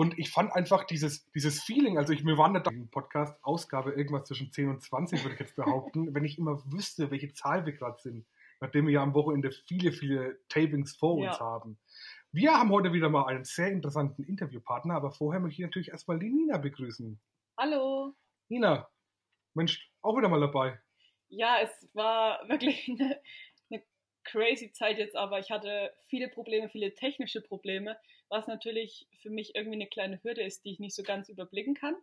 Und ich fand einfach dieses, dieses Feeling, also ich, mir waren da im Podcast Ausgabe irgendwas zwischen 10 und 20, würde ich jetzt behaupten, wenn ich immer wüsste, welche Zahl wir gerade sind, nachdem wir ja am Wochenende viele, viele Tapings vor uns Ja. haben. Wir haben heute wieder mal einen sehr interessanten Interviewpartner, aber vorher möchte ich natürlich erstmal die Nina begrüßen. Hallo. Nina, Mensch, auch wieder mal dabei. Ja, es war wirklich eine, eine crazy Zeit jetzt, aber ich hatte viele Probleme, viele technische Probleme, was natürlich für mich irgendwie eine kleine Hürde ist, die ich nicht so ganz überblicken kann.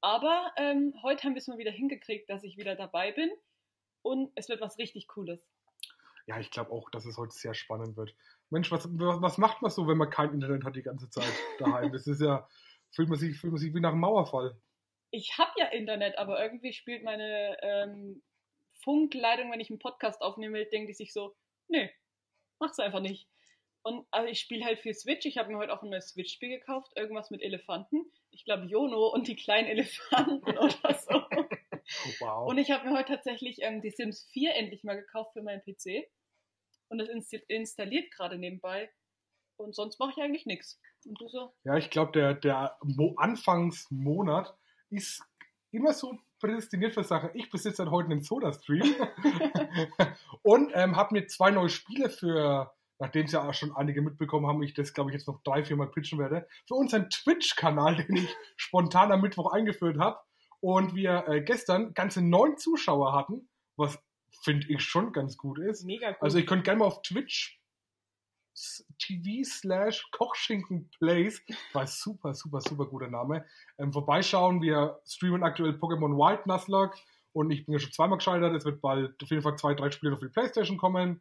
Aber ähm, heute haben wir es mal wieder hingekriegt, dass ich wieder dabei bin und es wird was richtig Cooles. Ja, ich glaube auch, dass es heute sehr spannend wird. Mensch, was, was macht man so, wenn man kein Internet hat die ganze Zeit daheim? Das ist ja, fühlt man sich, fühlt man sich wie nach einem Mauerfall. Ich habe ja Internet, aber irgendwie spielt meine ähm, Funkleitung, wenn ich einen Podcast aufnehme, denkt die sich so, nee, mach's einfach nicht. Und also ich spiele halt viel Switch. Ich habe mir heute auch ein neues Switch-Spiel gekauft, irgendwas mit Elefanten. Ich glaube Jono und die kleinen Elefanten oder so. Oh, wow. Und ich habe mir heute tatsächlich ähm, die Sims 4 endlich mal gekauft für meinen PC. Und das insti installiert gerade nebenbei. Und sonst mache ich eigentlich nichts. Und du so? Ja, ich glaube, der, der Mo Anfangsmonat ist immer so prädestiniert für Sachen. Ich besitze seit heute einen Soda-Stream und ähm, habe mir zwei neue Spiele für, nachdem es ja auch schon einige mitbekommen haben, ich das, glaube ich, jetzt noch drei, vier Mal pitchen werde, für unseren Twitch-Kanal, den ich spontan am Mittwoch eingeführt habe. Und wir äh, gestern ganze neun Zuschauer hatten, was finde ich schon ganz gut ist. Mega cool. Also ihr könnt gerne mal auf Twitch TV slash Kochschinken Plays, war super, super, super guter Name, ähm, vorbeischauen. Wir streamen aktuell Pokémon White Nuzlocke und ich bin ja schon zweimal gescheitert. Es wird bald auf jeden Fall zwei, drei Spiele auf die Playstation kommen.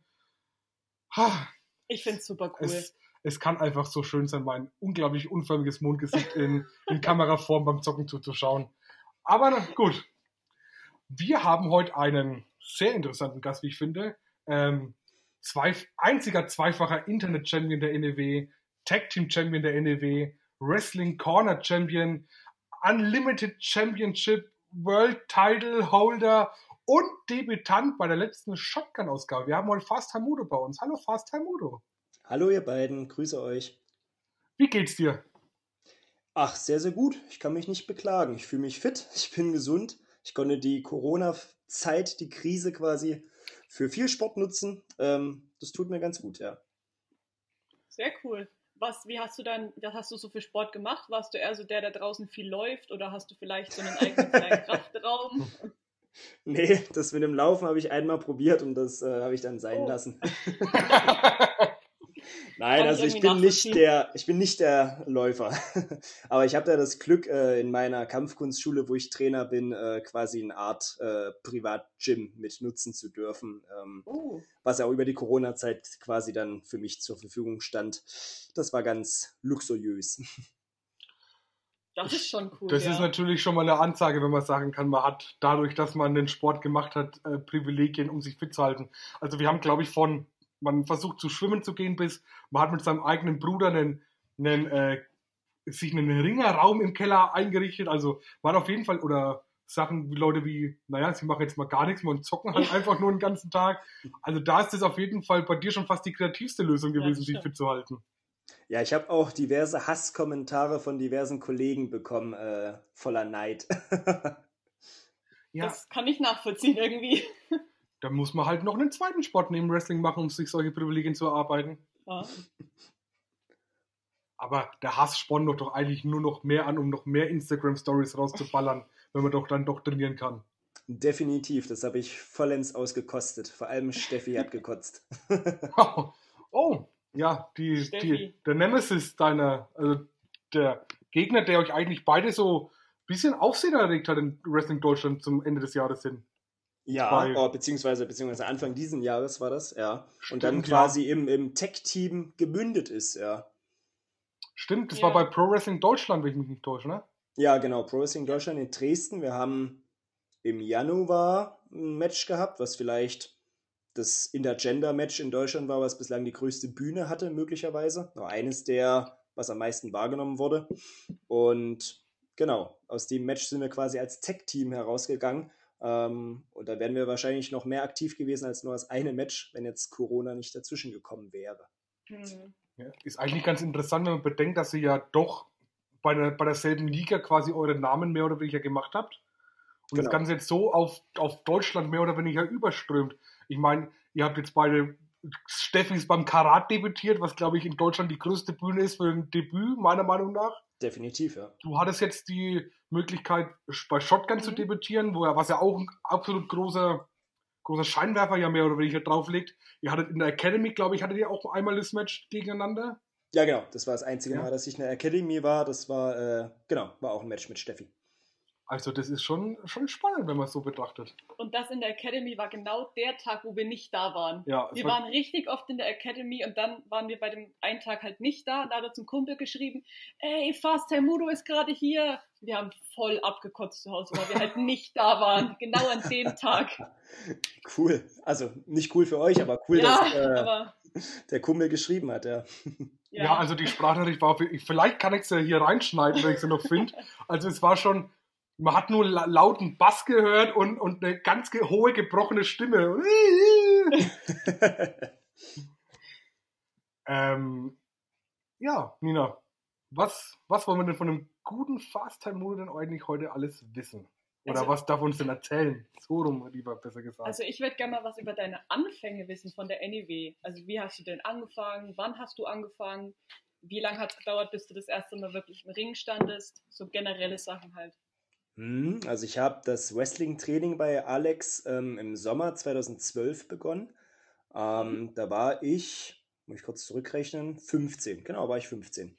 Ha, ich finde es super cool. es, es kann einfach so schön sein, mein unglaublich unförmiges Mondgesicht in, in Kameraform beim Zocken zuzuschauen. Aber gut. Wir haben heute einen sehr interessanten Gast, wie ich finde. Ähm, zwei, einziger zweifacher Internet-Champion der NEW, Tag-Team-Champion der NEW, Wrestling Corner Champion, Unlimited Championship, World Title Holder und Debütant bei der letzten Shotgun-Ausgabe. Wir haben heute Fast Hamudo bei uns. Hallo Fast Hamudo. Hallo ihr beiden, grüße euch. Wie geht's dir? Ach, sehr, sehr gut. Ich kann mich nicht beklagen. Ich fühle mich fit, ich bin gesund. Ich konnte die Corona-Zeit, die Krise quasi für viel Sport nutzen. Ähm, das tut mir ganz gut, ja. Sehr cool. Was, wie hast du dann, was hast du so für Sport gemacht? Warst du eher so der, der draußen viel läuft oder hast du vielleicht so einen eigenen kleinen Kraftraum? Nee, das mit dem Laufen habe ich einmal probiert und das äh, habe ich dann sein Oh. lassen. Nein, Kann ich also ich irgendwie bin nicht der, ich bin nicht der Läufer. Aber ich habe da das Glück, äh, in meiner Kampfkunstschule, wo ich Trainer bin, äh, quasi eine Art äh, Privatgym mit nutzen zu dürfen. Ähm, Oh, was ja auch über die Corona-Zeit quasi dann für mich zur Verfügung stand. Das war ganz luxuriös. Das ist schon cool. Das ja. ist natürlich schon mal eine Ansage, wenn man sagen kann, man hat dadurch, dass man den Sport gemacht hat, äh, Privilegien, um sich fit zu halten. Also wir haben, glaube ich, von, man versucht zu schwimmen zu gehen, bis man hat mit seinem eigenen Bruder einen, einen äh, sich einen Ringerraum im Keller eingerichtet. Also man hat auf jeden Fall, oder Sachen wie Leute wie, naja, sie machen jetzt mal gar nichts mehr und zocken halt einfach nur den ganzen Tag. Also da ist das auf jeden Fall bei dir schon fast die kreativste Lösung Ja, gewesen, das sich fit zu halten. Ja, ich habe auch diverse Hasskommentare von diversen Kollegen bekommen, äh, voller Neid. Ja, Das kann ich nachvollziehen irgendwie. da muss man halt noch einen zweiten Sport neben Wrestling machen, um sich solche Privilegien zu erarbeiten. Ja. Aber der Hass spornt doch, doch eigentlich nur noch mehr an, um noch mehr Instagram-Stories rauszuballern, wenn man doch dann doch trainieren kann. Definitiv, das habe ich vollends ausgekostet. Vor allem Steffi hat gekotzt. oh, ja, die, die, der Nemesis deiner, also der Gegner, der euch eigentlich beide so ein bisschen Aufsehen erregt hat in Wrestling Deutschland zum Ende des Jahres sind. Ja, oh, beziehungsweise, beziehungsweise Anfang diesen Jahres war das, ja. Und dann Stimmt, ja. quasi im, im Tech-Team gemündet ist, ja. Stimmt, das Ja. war bei Pro Wrestling Deutschland, wenn ich mich nicht täusche, ne? Ja, genau, Pro Wrestling Deutschland in Dresden. Wir haben im Januar ein Match gehabt, was vielleicht das Intergender-Match in Deutschland war, was bislang die größte Bühne hatte, möglicherweise. Noch eines der, was am meisten wahrgenommen wurde. Und genau, aus dem Match sind wir quasi als Tech-Team herausgegangen. Ähm, und da wären wir wahrscheinlich noch mehr aktiv gewesen als nur das eine Match, wenn jetzt Corona nicht dazwischen gekommen wäre. Hm. Ja, ist eigentlich ganz interessant, wenn man bedenkt, dass sie ja doch bei, der, bei derselben Liga quasi euren Namen mehr oder weniger gemacht habt. Und das Genau. Ganze jetzt so auf, auf Deutschland mehr oder weniger überströmt. Ich meine, ihr habt jetzt beide Steffi ist beim Karat debütiert, was glaube ich in Deutschland die größte Bühne ist für ein Debüt, meiner Meinung nach. Definitiv, ja. Du hattest jetzt die Möglichkeit, bei Shotgun zu Mhm. debütieren, wo er, was ja auch ein absolut großer, großer Scheinwerfer ja mehr oder weniger drauflegt. Ihr hattet in der Academy, glaube ich, hattet ihr auch einmal das Match gegeneinander. Ja, genau. Das war das einzige Ja. Mal, dass ich in der Academy war. Das war, äh, genau, war auch ein Match mit Steffi. Also das ist schon, schon spannend, wenn man es so betrachtet. Und das in der Academy war genau der Tag, wo wir nicht da waren. Ja, Wir war- waren richtig oft in der Academy und dann waren wir bei dem einen Tag halt nicht da. Da hat er zum Kumpel geschrieben, ey, Fast Mudo ist gerade hier. Wir haben voll abgekotzt zu Hause, weil wir halt nicht da waren. Genau an dem Tag. Cool. Also nicht cool für euch, aber cool, ja, dass äh, aber der Kumpel geschrieben hat, ja. ja. Ja, also die Sprachnachricht war, vielleicht kann ich sie hier reinschneiden, wenn ich sie noch finde. Also es war schon, man hat nur la lauten Bass gehört und, und eine ganz hohe gebrochene Stimme. ähm, ja, Nina, was, was wollen wir denn von einem guten Fast-Time-Mode denn eigentlich heute alles wissen? Oder Also- was darf uns denn erzählen? So rum, lieber besser gesagt. Also ich würde gerne mal was über deine Anfänge wissen von der NEW. Also wie hast du denn angefangen? Wann hast du angefangen? Wie lange hat es gedauert, bis du das erste Mal wirklich im Ring standest? So generelle Sachen halt. Hm, Also ich habe das Wrestling-Training bei Alex ähm, im Sommer 2012 begonnen. Ähm, da war ich, muss ich kurz zurückrechnen, 15. Genau, war ich 15. Ähm,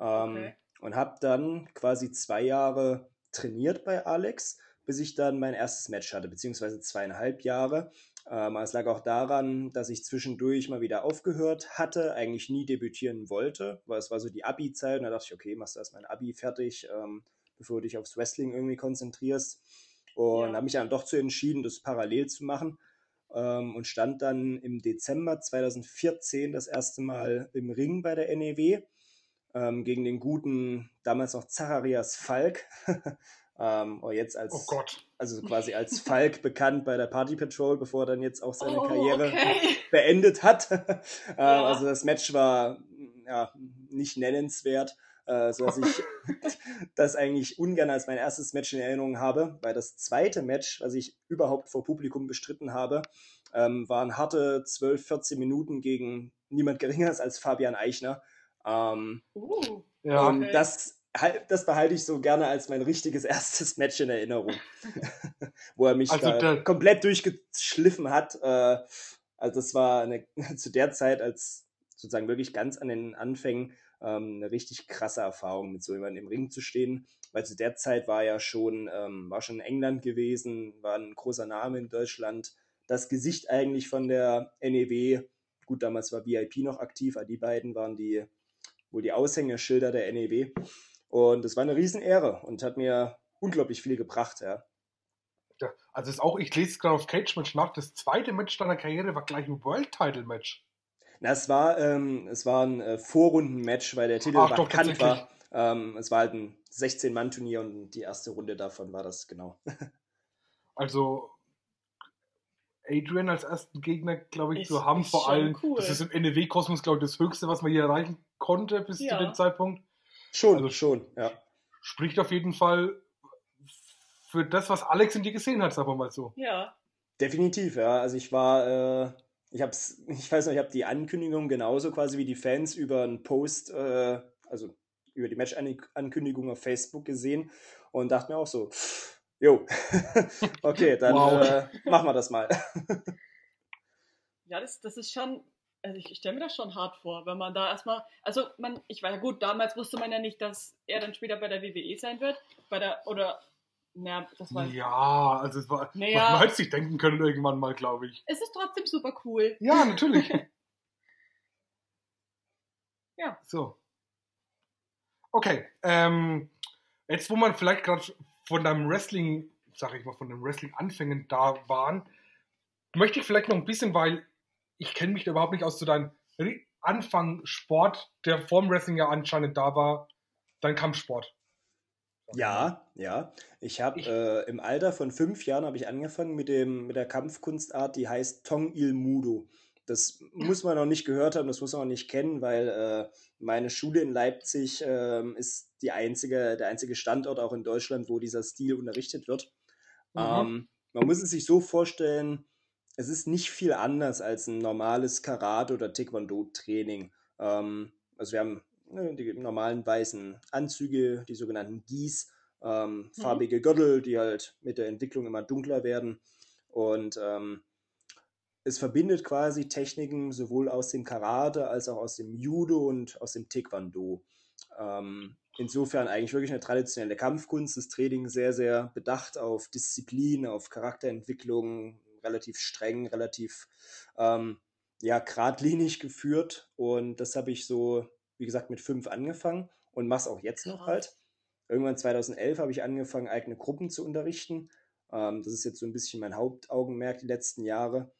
Okay. Und habe dann quasi zwei Jahre trainiert bei Alex, bis ich dann mein erstes Match hatte, beziehungsweise zweieinhalb Jahre. Ähm, es lag auch daran, dass ich zwischendurch mal wieder aufgehört hatte, eigentlich nie debütieren wollte, weil es war so die Abi-Zeit und da dachte ich, okay, machst du erstmal ein Abi fertig, ähm, bevor du dich aufs Wrestling irgendwie konzentrierst. Und Ja. habe mich dann doch zu entschieden, das parallel zu machen ähm, und stand dann im Dezember 2014 das erste Mal im Ring bei der NEW ähm, gegen den guten, damals noch Zacharias Falk. ähm, oder jetzt als, oh Gott. also quasi als Falk bekannt bei der Party Patrol, bevor er dann jetzt auch seine oh, Karriere okay. beendet hat. ähm, Ja. Also das Match war ja, nicht nennenswert, äh, sodass ich das eigentlich ungern als mein erstes Match in Erinnerung habe, weil das zweite Match, was ich überhaupt vor Publikum bestritten habe, ähm, waren harte 12, 14 Minuten gegen niemand Geringeres als Fabian Eichner. Ähm, Uh, Ja, und okay. das, das behalte ich so gerne als mein richtiges erstes Match in Erinnerung. Wo er mich Also da der- komplett durchgeschliffen hat. Äh, also das war eine, zu der Zeit als sozusagen wirklich ganz an den Anfängen ähm, eine richtig krasse Erfahrung, mit so jemandem im Ring zu stehen. Weil zu der Zeit war ja schon, ähm, war schon in England gewesen, war ein großer Name in Deutschland. Das Gesicht eigentlich von der NEW, gut, damals war VIP noch aktiv, aber die beiden waren die wohl die Aushängeschilder der NEW. Und es war eine Riesenehre und hat mir unglaublich viel gebracht, ja. Also ist auch, ich lese es gerade auf Cage Match nach, das zweite Match deiner Karriere war gleich ein World Title Match. Na, es war, ähm, es war ein äh, Vorrundenmatch, weil der Titel Ach, doch, vakant tatsächlich. war. Ähm, es war halt ein 16-Mann-Turnier und die erste Runde davon war das, genau. Also Adrian als ersten Gegner, glaube ich, Ist- zu haben, vor allem. cool. Das ist im NEW-Kosmos, glaube ich, das Höchste, was man hier erreichen konnte bis Ja. zu dem Zeitpunkt. Schon, Also- schon, ja. Spricht auf jeden Fall für das, was Alex in dir gesehen hat, sagen wir mal so. ja. Definitiv, ja. Also ich war, äh, ich hab's, ich weiß noch, ich habe die Ankündigung genauso quasi wie die Fans über einen Post, äh, also über die Match-Ankündigung auf Facebook gesehen und dachte mir auch so, jo, okay, dann Wow. äh, machen wir das mal. Ja, das, das ist schon, also ich, ich stelle mir das schon hart vor, wenn man da erstmal, also man, ich war ja gut, damals wusste man ja nicht, dass er dann später bei der WWE sein wird, bei der, oder, naja, das war, Ja, also es war, Naja. man hätte sich denken können irgendwann mal, glaube ich. es ist trotzdem super cool. Ja, natürlich. Ja. So. Okay, ähm, jetzt wo man vielleicht gerade von deinem Wrestling, sag ich mal, von den Wrestling-Anfängen da waren, möchte ich vielleicht noch ein bisschen, weil ich kenne mich da überhaupt nicht aus, zu deinem Anfang Sport, der vorm Wrestling ja anscheinend da war, dein Kampfsport. Ja, ja. Ich habe äh, im Alter von fünf Jahren habe ich angefangen mit dem mit der Kampfkunstart, die heißt Tong Il Mudo. das muss man noch nicht gehört haben, das muss man auch nicht kennen, weil äh, meine Schule in Leipzig äh, ist die einzige, der einzige Standort auch in Deutschland, wo dieser Stil unterrichtet wird. Mhm. Ähm, man muss es sich so vorstellen, es ist nicht viel anders als ein normales Karate- oder Taekwondo-Training. Ähm, also wir haben die normalen weißen Anzüge, die sogenannten Gis, ähm, mhm. farbige Gürtel, die halt mit der Entwicklung immer dunkler werden. Und ähm, es verbindet quasi Techniken sowohl aus dem Karate als auch aus dem Judo und aus dem Taekwondo. Ähm, insofern eigentlich wirklich eine traditionelle Kampfkunst, das Training sehr, sehr bedacht auf Disziplin, auf Charakterentwicklung, relativ streng, relativ ähm, ja, geradlinig geführt. Und das habe ich so, wie gesagt, mit fünf angefangen und mache es auch jetzt noch halt. Irgendwann 2011 habe ich angefangen, eigene Gruppen zu unterrichten. Ähm, das ist jetzt so ein bisschen mein Hauptaugenmerk die letzten Jahre.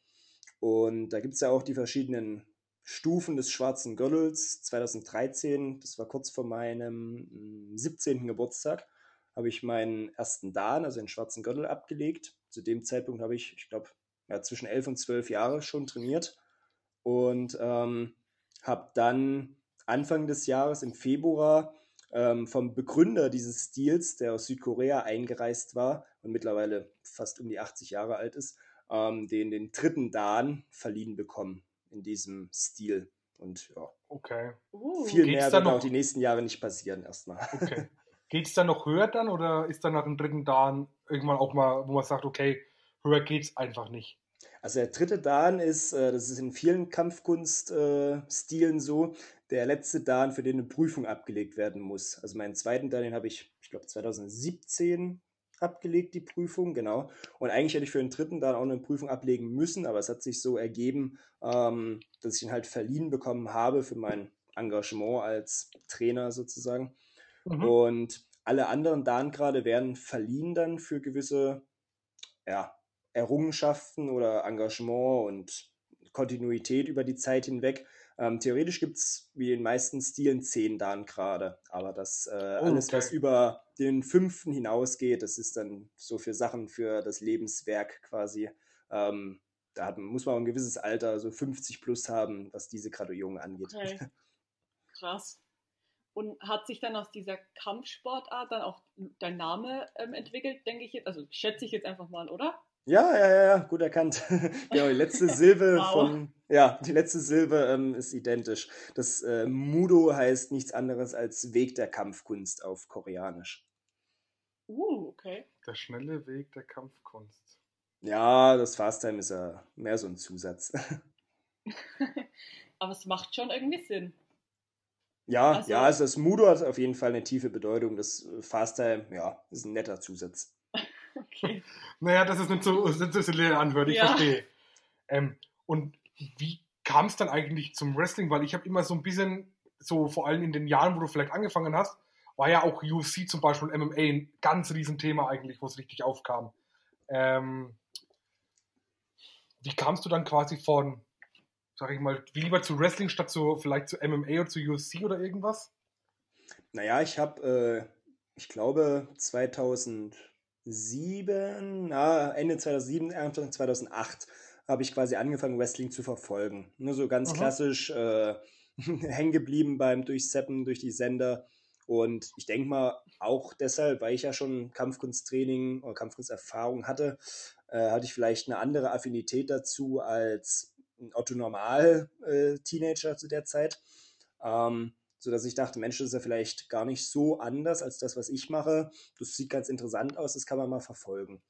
Und da gibt es ja auch die verschiedenen Stufen des schwarzen Gürtels. 2013, das war kurz vor meinem 17. Hm, Geburtstag, habe ich meinen ersten Dan, also den schwarzen Gürtel, abgelegt. Zu dem Zeitpunkt habe ich, ich glaube, ja, zwischen 11 und 12 Jahre schon trainiert und ähm, habe dann Anfang des Jahres im Februar ähm, vom Begründer dieses Stils, der aus Südkorea eingereist war und mittlerweile fast um die 80 Jahre alt ist, ähm, den, den dritten Dan verliehen bekommen in diesem Stil. Und ja, okay. Uh. viel Geht's mehr wird noch... auch die nächsten Jahre nicht passieren erstmal. Okay. Geht es dann noch höher dann oder ist dann nach dem dritten Dan irgendwann auch mal, wo man sagt, okay, höher geht es einfach nicht? Also der dritte Dan ist, äh, das ist in vielen Kampfkunststilen so, der letzte Dan, für den eine Prüfung abgelegt werden muss. Also meinen zweiten Dan, den habe ich, ich glaube 2017 abgelegt, die Prüfung, genau. Und eigentlich hätte ich für den dritten dann auch eine Prüfung ablegen müssen, aber es hat sich so ergeben, ähm, dass ich ihn halt verliehen bekommen habe für mein Engagement als Trainer sozusagen. Mhm. Und alle anderen Dan-Grade werden verliehen dann für gewisse ja, Errungenschaften oder Engagement und Kontinuität über die Zeit hinweg. Ähm, theoretisch gibt es wie in den meisten Stilen zehn Dan gerade, aber das äh, oh, alles, okay. was über den fünften hinausgeht, das ist dann so für Sachen für das Lebenswerk quasi. Ähm, da hat, muss man ein gewisses Alter, so 50 plus haben, was diese Graduierung angeht. Okay. Krass. Und hat sich dann aus dieser Kampfsportart dann auch dein Name ähm, entwickelt, denke ich jetzt? Also schätze ich jetzt einfach mal, oder? Ja, ja, ja, gut erkannt. genau, die letzte Silbe wow. von, ja, die letzte Silbe ähm, ist identisch. Das äh, Mudo heißt nichts anderes als Weg der Kampfkunst auf Koreanisch. Uh, okay. Der schnelle Weg der Kampfkunst. Ja, das Fast-Time ist ja mehr so ein Zusatz. Aber es macht schon irgendwie Sinn. Ja, also, ja, also das Mudo hat auf jeden Fall eine tiefe Bedeutung. Das äh, Fast-Time, ja, ist ein netter Zusatz. Okay. naja, das ist nicht so, das ist leer anhört, ich ja. verstehe. Ähm, und wie kam es dann eigentlich zum Wrestling? Weil ich habe immer so ein bisschen, so vor allem in den Jahren, wo du vielleicht angefangen hast, war ja auch UFC zum Beispiel und MMA ein ganz Riesenthema eigentlich, wo es richtig aufkam. Ähm, wie kamst du dann quasi von, sag ich mal, wie lieber zu Wrestling statt zu vielleicht zu MMA oder zu UFC oder irgendwas? Naja, ich habe, äh, ich glaube, 2000 2007, na, Ende 2007, Anfang 2008 habe ich quasi angefangen, Wrestling zu verfolgen. Nur so ganz Aha. klassisch äh, hängen geblieben beim Durchseppen durch die Sender. Und ich denke mal, auch deshalb, weil ich ja schon Kampfkunsttraining oder Kampfkunsterfahrung hatte, äh, hatte ich vielleicht eine andere Affinität dazu als ein Otto Normal-Teenager äh, zu der Zeit. Ähm, sodass ich dachte, Mensch, das ist ja vielleicht gar nicht so anders als das, was ich mache. Das sieht ganz interessant aus, das kann man mal verfolgen.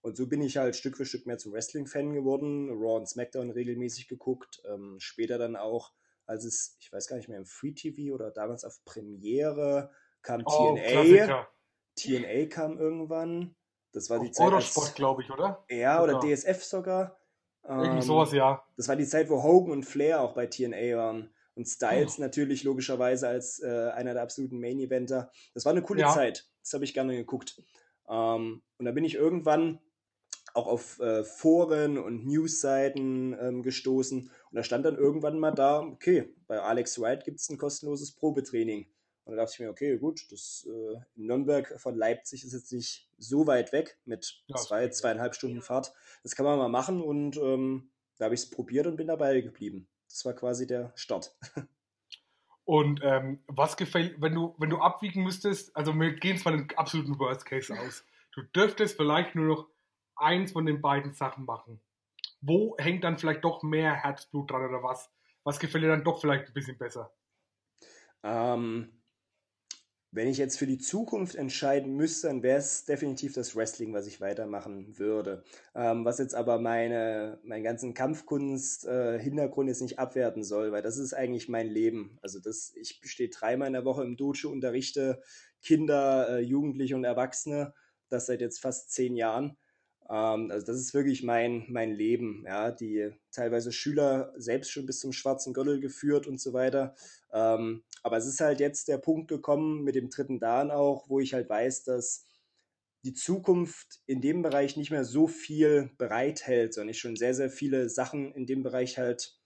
Und so bin ich halt Stück für Stück mehr zum Wrestling-Fan geworden, Raw und SmackDown regelmäßig geguckt, ähm, später dann auch, als es, ich weiß gar nicht mehr, im Free TV oder damals auf Premiere kam oh, TNA. Klassiker. TNA kam irgendwann. Das war auf die Zeit. Eurosport, glaube ich, oder? Ja, oder, oder DSF sogar. Irgendwie ähm, sowas, ja. Das war die Zeit, wo Hogan und Flair auch bei TNA waren. Und Styles oh. natürlich logischerweise als äh, einer der absoluten Main-Eventer. Das war eine coole ja. Zeit. Das habe ich gerne geguckt. Ähm, und da bin ich irgendwann auch auf äh, Foren und Newsseiten ähm, gestoßen. Und da stand dann irgendwann mal da, okay, bei Alex Wright gibt es ein kostenloses Probetraining. Und da dachte ich mir, okay, gut, das äh, in Nürnberg von Leipzig ist jetzt nicht so weit weg mit zwei, zweieinhalb Stunden Fahrt. Das kann man mal machen und ähm, da habe ich es probiert und bin dabei geblieben. Das war quasi der Start. Und ähm, was gefällt, wenn du, wenn du abwiegen müsstest, also wir gehen zwar den absoluten Worst Case aus. Du dürftest vielleicht nur noch eins von den beiden Sachen machen. Wo hängt dann vielleicht doch mehr Herzblut dran oder was? Was gefällt dir dann doch vielleicht ein bisschen besser? Ähm, wenn ich jetzt für die Zukunft entscheiden müsste, dann wäre es definitiv das Wrestling, was ich weitermachen würde. Ähm, was jetzt aber meine, meinen ganzen Kampfkunst-Hintergrund äh, jetzt nicht abwerten soll, weil das ist eigentlich mein Leben. Also das, ich stehe dreimal in der Woche im Dojo, unterrichte Kinder, äh, Jugendliche und Erwachsene, das seit jetzt fast zehn Jahren. Ähm, also das ist wirklich mein, mein Leben, ja, die teilweise Schüler selbst schon bis zum schwarzen Gürtel geführt und so weiter. Ähm, aber es ist halt jetzt der Punkt gekommen mit dem dritten Dan auch, wo ich halt weiß, dass die Zukunft in dem Bereich nicht mehr so viel bereithält, sondern ich schon sehr, sehr viele Sachen in dem Bereich halt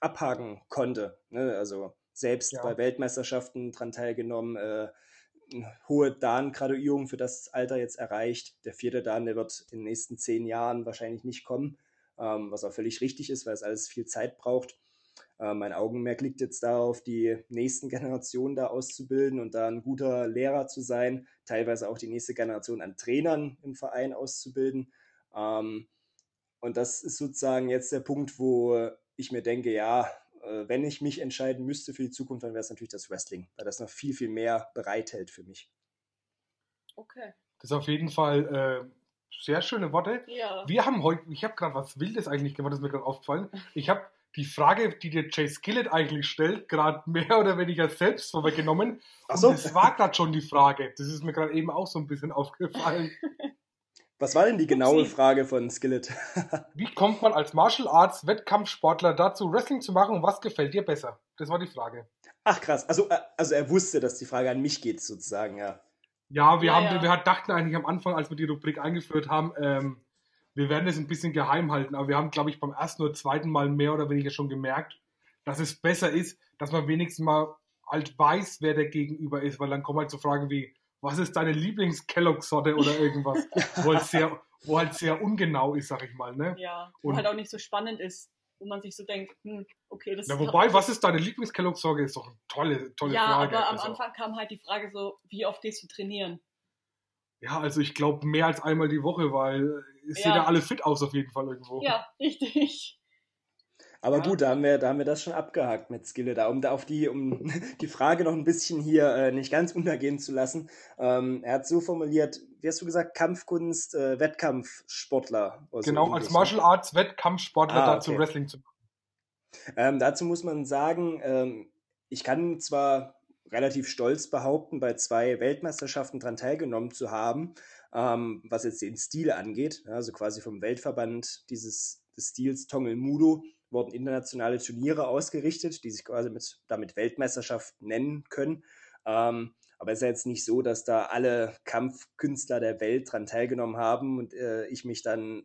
abhaken konnte. Ne? Also selbst ja. bei Weltmeisterschaften dran teilgenommen, äh, hohe Dan-Graduierung für das Alter jetzt erreicht. Der vierte Dan, der wird in den nächsten zehn Jahren wahrscheinlich nicht kommen, ähm, was auch völlig richtig ist, weil es alles viel Zeit braucht. Äh, mein Augenmerk liegt jetzt darauf, die nächsten Generationen da auszubilden und da ein guter Lehrer zu sein, teilweise auch die nächste Generation an Trainern im Verein auszubilden. Ähm, und das ist sozusagen jetzt der Punkt, wo ich mir denke, ja, wenn ich mich entscheiden müsste für die Zukunft, dann wäre es natürlich das Wrestling, weil das noch viel, viel mehr bereithält für mich. Okay. Das ist auf jeden Fall äh, sehr schöne Worte. Ja. Wir haben heute, ich habe gerade was Wildes eigentlich gemacht, das ist mir gerade aufgefallen. Ich habe die Frage, die dir Jay Skillett eigentlich stellt, gerade mehr oder weniger selbst vorweggenommen. Ach so. das war gerade schon die Frage. Das ist mir gerade eben auch so ein bisschen aufgefallen. Was war denn die genaue Upsi. Frage von Skillet? Wie kommt man als Martial Arts Wettkampfsportler dazu, Wrestling zu machen und was gefällt dir besser? Das war die Frage. Ach krass, also, äh, also er wusste, dass die Frage an mich geht, sozusagen, ja. Ja, wir, ja, haben, ja. wir dachten eigentlich am Anfang, als wir die Rubrik eingeführt haben, ähm, wir werden es ein bisschen geheim halten, aber wir haben, glaube ich, beim ersten oder zweiten Mal mehr oder weniger schon gemerkt, dass es besser ist, dass man wenigstens mal halt weiß, wer der Gegenüber ist, weil dann kommen halt so Fragen wie, was ist deine Lieblings-Kellogg-Sorte oder irgendwas, wo, halt sehr, wo halt sehr ungenau ist, sag ich mal. Ne? Ja, wo Und, halt auch nicht so spannend ist, wo man sich so denkt, hm, okay, das ist. Wobei, was ist deine Lieblings-Kellogg-Sorte, ist doch eine tolle, tolle ja, Frage. Ja, aber am also. Anfang kam halt die Frage so, wie oft gehst du trainieren? Ja, also ich glaube mehr als einmal die Woche, weil es ja. sehen ja alle fit aus auf jeden Fall irgendwo. Ja, richtig. Aber gut, da haben, wir, da haben wir das schon abgehakt mit Skille da, um da auf die, um die Frage noch ein bisschen hier äh, nicht ganz untergehen zu lassen. Ähm, er hat so formuliert, wie hast du gesagt, Kampfkunst, äh, Wettkampfsportler. Genau, als Martial Arts Wettkampfsportler ah, dazu okay. Wrestling zu machen. Ähm, dazu muss man sagen, ähm, ich kann zwar relativ stolz behaupten, bei zwei Weltmeisterschaften daran teilgenommen zu haben, ähm, was jetzt den Stil angeht, also quasi vom Weltverband dieses des Stils Tongel Mudo wurden internationale Turniere ausgerichtet, die sich quasi mit, damit Weltmeisterschaft nennen können. Ähm, aber es ist ja jetzt nicht so, dass da alle Kampfkünstler der Welt daran teilgenommen haben und äh, ich mich dann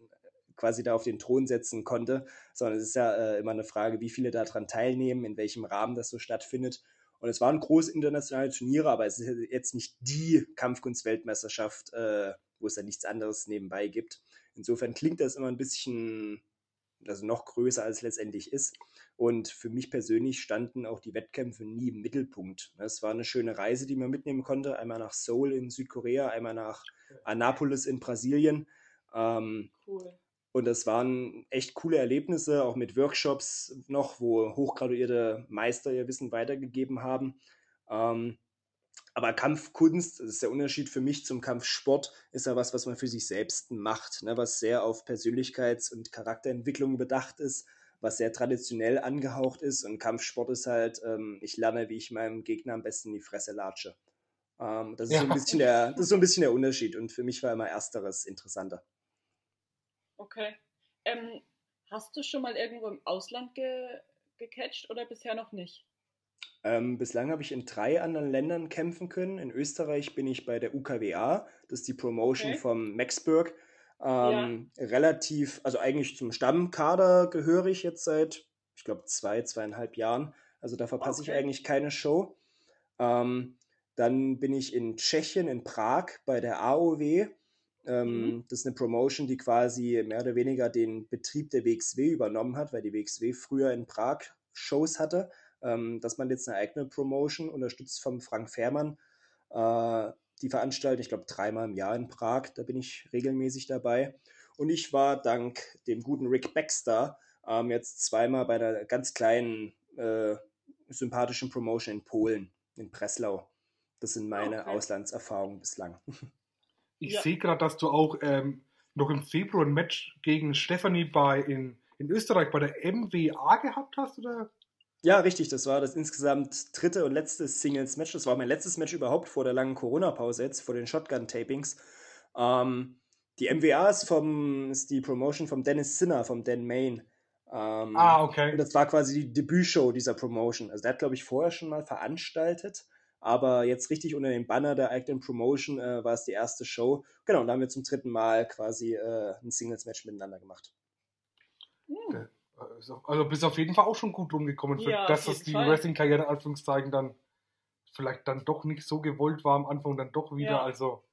quasi da auf den Thron setzen konnte, sondern es ist ja äh, immer eine Frage, wie viele daran teilnehmen, in welchem Rahmen das so stattfindet. Und es waren große internationale Turniere, aber es ist jetzt nicht die Kampfkunst-Weltmeisterschaft, äh, wo es dann nichts anderes nebenbei gibt. Insofern klingt das immer ein bisschen also noch größer als es letztendlich ist. Und für mich persönlich standen auch die Wettkämpfe nie im Mittelpunkt. Es war eine schöne Reise, die man mitnehmen konnte. Einmal nach Seoul in Südkorea, einmal nach Anápolis in Brasilien. Ähm, cool. Und das waren echt coole Erlebnisse, auch mit Workshops noch, wo hochgraduierte Meister ihr Wissen weitergegeben haben. Ähm, aber Kampfkunst, das ist der Unterschied für mich zum Kampfsport, ist ja was, was man für sich selbst macht, ne? was sehr auf Persönlichkeits- und Charakterentwicklung bedacht ist, was sehr traditionell angehaucht ist. Und Kampfsport ist halt, ähm, ich lerne, wie ich meinem Gegner am besten in die Fresse latsche. Ähm, das, ist ja. so ein bisschen der, das ist so ein bisschen der Unterschied. Und für mich war immer Ersteres interessanter. Okay. Ähm, hast du schon mal irgendwo im Ausland ge gecatcht oder bisher noch nicht? Ähm, bislang habe ich in drei anderen Ländern kämpfen können. In Österreich bin ich bei der UKWA, das ist die Promotion okay. vom Maxburg. Ähm, ja. Relativ, also eigentlich zum Stammkader gehöre ich jetzt seit, ich glaube, zwei, zweieinhalb Jahren. Also da verpasse okay. ich eigentlich keine Show. Ähm, dann bin ich in Tschechien, in Prag bei der AOW. Ähm, mhm. Das ist eine Promotion, die quasi mehr oder weniger den Betrieb der WXW übernommen hat, weil die WXW früher in Prag Shows hatte. Ähm, dass man jetzt eine eigene Promotion unterstützt vom Frank Fährmann. Äh, die veranstalten, ich glaube, dreimal im Jahr in Prag. Da bin ich regelmäßig dabei. Und ich war dank dem guten Rick Baxter ähm, jetzt zweimal bei einer ganz kleinen, äh, sympathischen Promotion in Polen, in Breslau. Das sind meine okay. Auslandserfahrungen bislang. Ich ja. sehe gerade, dass du auch ähm, noch im Februar ein Match gegen Stefanie bei in, in Österreich bei der MWA gehabt hast, oder? Ja, richtig. Das war das insgesamt dritte und letzte Singles-Match. Das war mein letztes Match überhaupt vor der langen Corona-Pause jetzt, vor den Shotgun-Tapings. Ähm, die MWA ist, vom, ist die Promotion vom Dennis Sinner, vom Dan Main. Ähm, ah, okay. Und das war quasi die Debütshow dieser Promotion. Also der hat, glaube ich, vorher schon mal veranstaltet. Aber jetzt richtig unter dem Banner der eigenen Promotion äh, war es die erste Show. Genau, und da haben wir zum dritten Mal quasi äh, ein Singles-Match miteinander gemacht. Hm. Also bist auf jeden Fall auch schon gut rumgekommen, für ja, das, dass die Wrestling-Karriere in Anführungszeichen dann vielleicht dann doch nicht so gewollt war am Anfang dann doch wieder. Ja. Also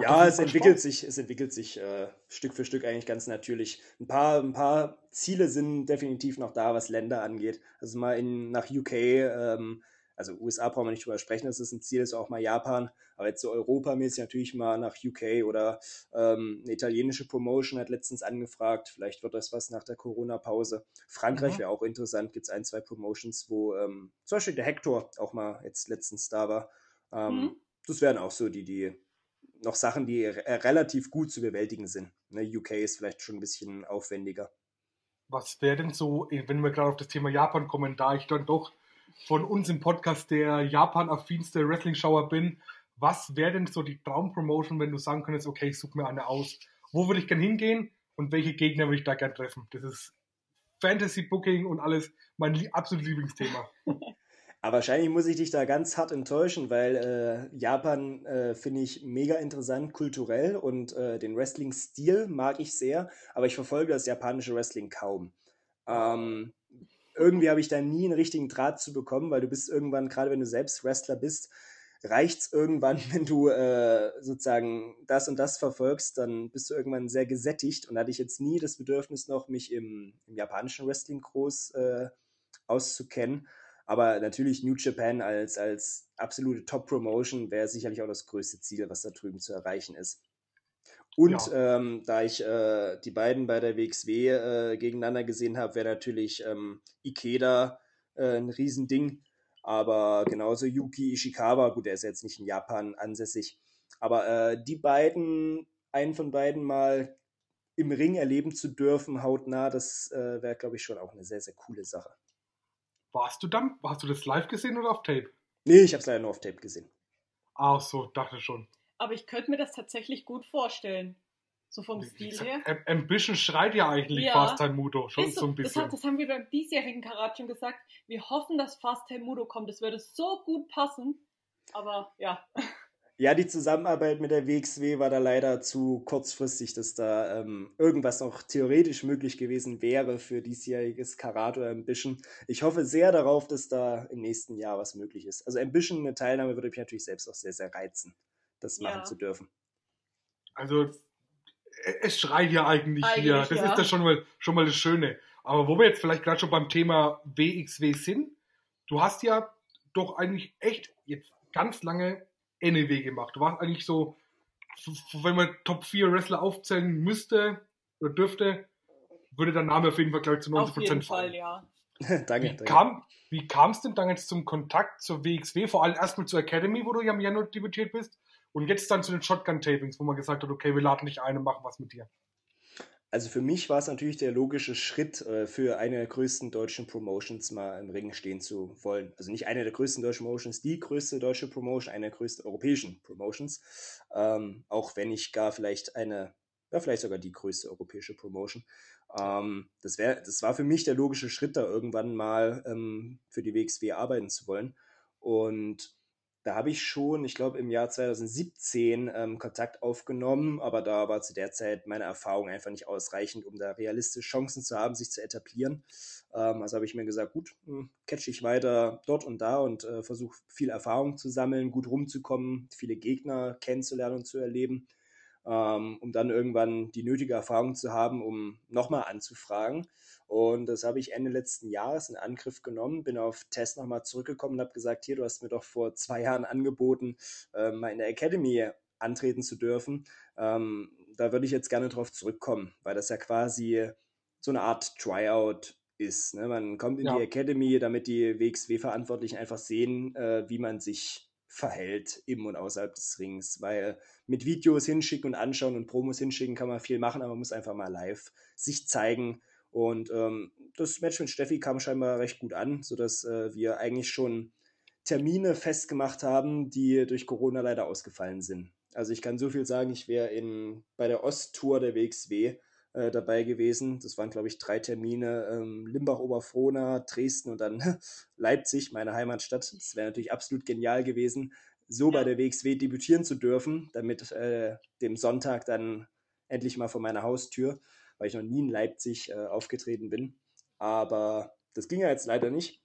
ja, es entwickelt, sich, es entwickelt sich äh, Stück für Stück eigentlich ganz natürlich. Ein paar, ein paar Ziele sind definitiv noch da, was Länder angeht. Also mal in, nach UK ähm, also USA brauchen wir nicht drüber sprechen, das ist ein Ziel, ist auch mal Japan, aber jetzt so europamäßig natürlich mal nach UK oder ähm, eine italienische Promotion hat letztens angefragt, vielleicht wird das was nach der Corona-Pause. Frankreich mhm. wäre auch interessant, gibt es ein, zwei Promotions, wo ähm, zum Beispiel der Hector auch mal jetzt letztens da war. Ähm, mhm. Das wären auch so die, die noch Sachen, die relativ gut zu bewältigen sind. Ne, UK ist vielleicht schon ein bisschen aufwendiger. Was wäre denn so, wenn wir gerade auf das Thema Japan kommen, da ich dann doch von uns im Podcast der Japan-affinste Wrestling-Schauer bin, was wäre denn so die Traumpromotion, wenn du sagen könntest, okay, ich suche mir eine aus? Wo würde ich gern hingehen und welche Gegner würde ich da gern treffen? Das ist Fantasy Booking und alles mein absolutes Lieblingsthema. Aber wahrscheinlich muss ich dich da ganz hart enttäuschen, weil äh, Japan äh, finde ich mega interessant kulturell und äh, den Wrestling-Stil mag ich sehr, aber ich verfolge das japanische Wrestling kaum. Ähm, irgendwie habe ich da nie einen richtigen Draht zu bekommen, weil du bist irgendwann, gerade wenn du selbst Wrestler bist, reicht es irgendwann, wenn du äh, sozusagen das und das verfolgst, dann bist du irgendwann sehr gesättigt und hatte ich jetzt nie das Bedürfnis noch, mich im, im japanischen Wrestling groß äh, auszukennen. Aber natürlich New Japan als, als absolute Top-Promotion wäre sicherlich auch das größte Ziel, was da drüben zu erreichen ist. Und ja. ähm, da ich äh, die beiden bei der WXW äh, gegeneinander gesehen habe, wäre natürlich ähm, Ikeda äh, ein Riesending. Aber genauso Yuki Ishikawa, gut, er ist jetzt nicht in Japan ansässig. Aber äh, die beiden, einen von beiden mal im Ring erleben zu dürfen, hautnah, das äh, wäre, glaube ich, schon auch eine sehr, sehr coole Sache. Warst du dann? Hast du das live gesehen oder auf Tape? Nee, ich habe es leider nur auf Tape gesehen. Ach so, dachte schon. Aber ich könnte mir das tatsächlich gut vorstellen. So vom Stil her. Ambition schreit ja eigentlich ja. Fast Time Mudo schon so, so, ein bisschen. Das, das, haben wir beim diesjährigen Karat schon gesagt. Wir hoffen, dass Fast Time Mudo kommt. Das würde so gut passen. Aber ja. Ja, die Zusammenarbeit mit der WXW war da leider zu kurzfristig, dass da ähm, irgendwas noch theoretisch möglich gewesen wäre für diesjähriges Karat oder Ambition. Ich hoffe sehr darauf, dass da im nächsten Jahr was möglich ist. Also Ambition, eine Teilnahme würde mich natürlich selbst auch sehr, sehr reizen das machen ja. zu dürfen. Also es schreit ja eigentlich, eigentlich hier. Das ja. ist das schon mal, schon mal das Schöne. Aber wo wir jetzt vielleicht gerade schon beim Thema WXW sind, du hast ja doch eigentlich echt jetzt ganz lange NEW gemacht. Du warst eigentlich so, wenn man Top 4 Wrestler aufzählen müsste oder dürfte, würde dein Name auf jeden Fall gleich zu 90% auf jeden fallen. Fall, ja. danke, wie danke. Kam, wie kam es denn dann jetzt zum Kontakt zur WXW? Vor allem erstmal zur Academy, wo du ja im Januar debütiert bist. Und jetzt dann zu den Shotgun-Tapings, wo man gesagt hat, okay, wir laden dich ein und machen was mit dir. Also für mich war es natürlich der logische Schritt, äh, für eine der größten deutschen Promotions mal im Ring stehen zu wollen. Also nicht eine der größten deutschen Promotions, die größte deutsche Promotion, eine der größten europäischen Promotions. Ähm, auch wenn ich gar vielleicht eine, ja vielleicht sogar die größte europäische Promotion. Ähm, das, wär, das war für mich der logische Schritt, da irgendwann mal ähm, für die WXW arbeiten zu wollen. Und da habe ich schon, ich glaube, im Jahr 2017 ähm, Kontakt aufgenommen, aber da war zu der Zeit meine Erfahrung einfach nicht ausreichend, um da realistische Chancen zu haben, sich zu etablieren. Ähm, also habe ich mir gesagt, gut, hm, catch ich weiter dort und da und äh, versuche viel Erfahrung zu sammeln, gut rumzukommen, viele Gegner kennenzulernen und zu erleben. Ähm, um dann irgendwann die nötige Erfahrung zu haben, um nochmal anzufragen. Und das habe ich Ende letzten Jahres in Angriff genommen, bin auf Test nochmal zurückgekommen und habe gesagt, hier, du hast mir doch vor zwei Jahren angeboten, äh, mal in der Academy antreten zu dürfen. Ähm, da würde ich jetzt gerne drauf zurückkommen, weil das ja quasi so eine Art Tryout ist. Ne? Man kommt in ja. die Academy, damit die WXW-Verantwortlichen einfach sehen, äh, wie man sich verhält im und außerhalb des Rings, weil mit Videos hinschicken und anschauen und Promos hinschicken kann man viel machen, aber man muss einfach mal live sich zeigen. Und ähm, das Match mit Steffi kam scheinbar recht gut an, sodass äh, wir eigentlich schon Termine festgemacht haben, die durch Corona leider ausgefallen sind. Also ich kann so viel sagen, ich wäre bei der Osttour der WXW äh, dabei gewesen. Das waren, glaube ich, drei Termine. Ähm, Limbach, Oberfrohna, Dresden und dann Leipzig, meine Heimatstadt. Das wäre natürlich absolut genial gewesen, so bei der WXW debütieren zu dürfen, damit äh, dem Sonntag dann endlich mal vor meiner Haustür, weil ich noch nie in Leipzig äh, aufgetreten bin. Aber das ging ja jetzt leider nicht.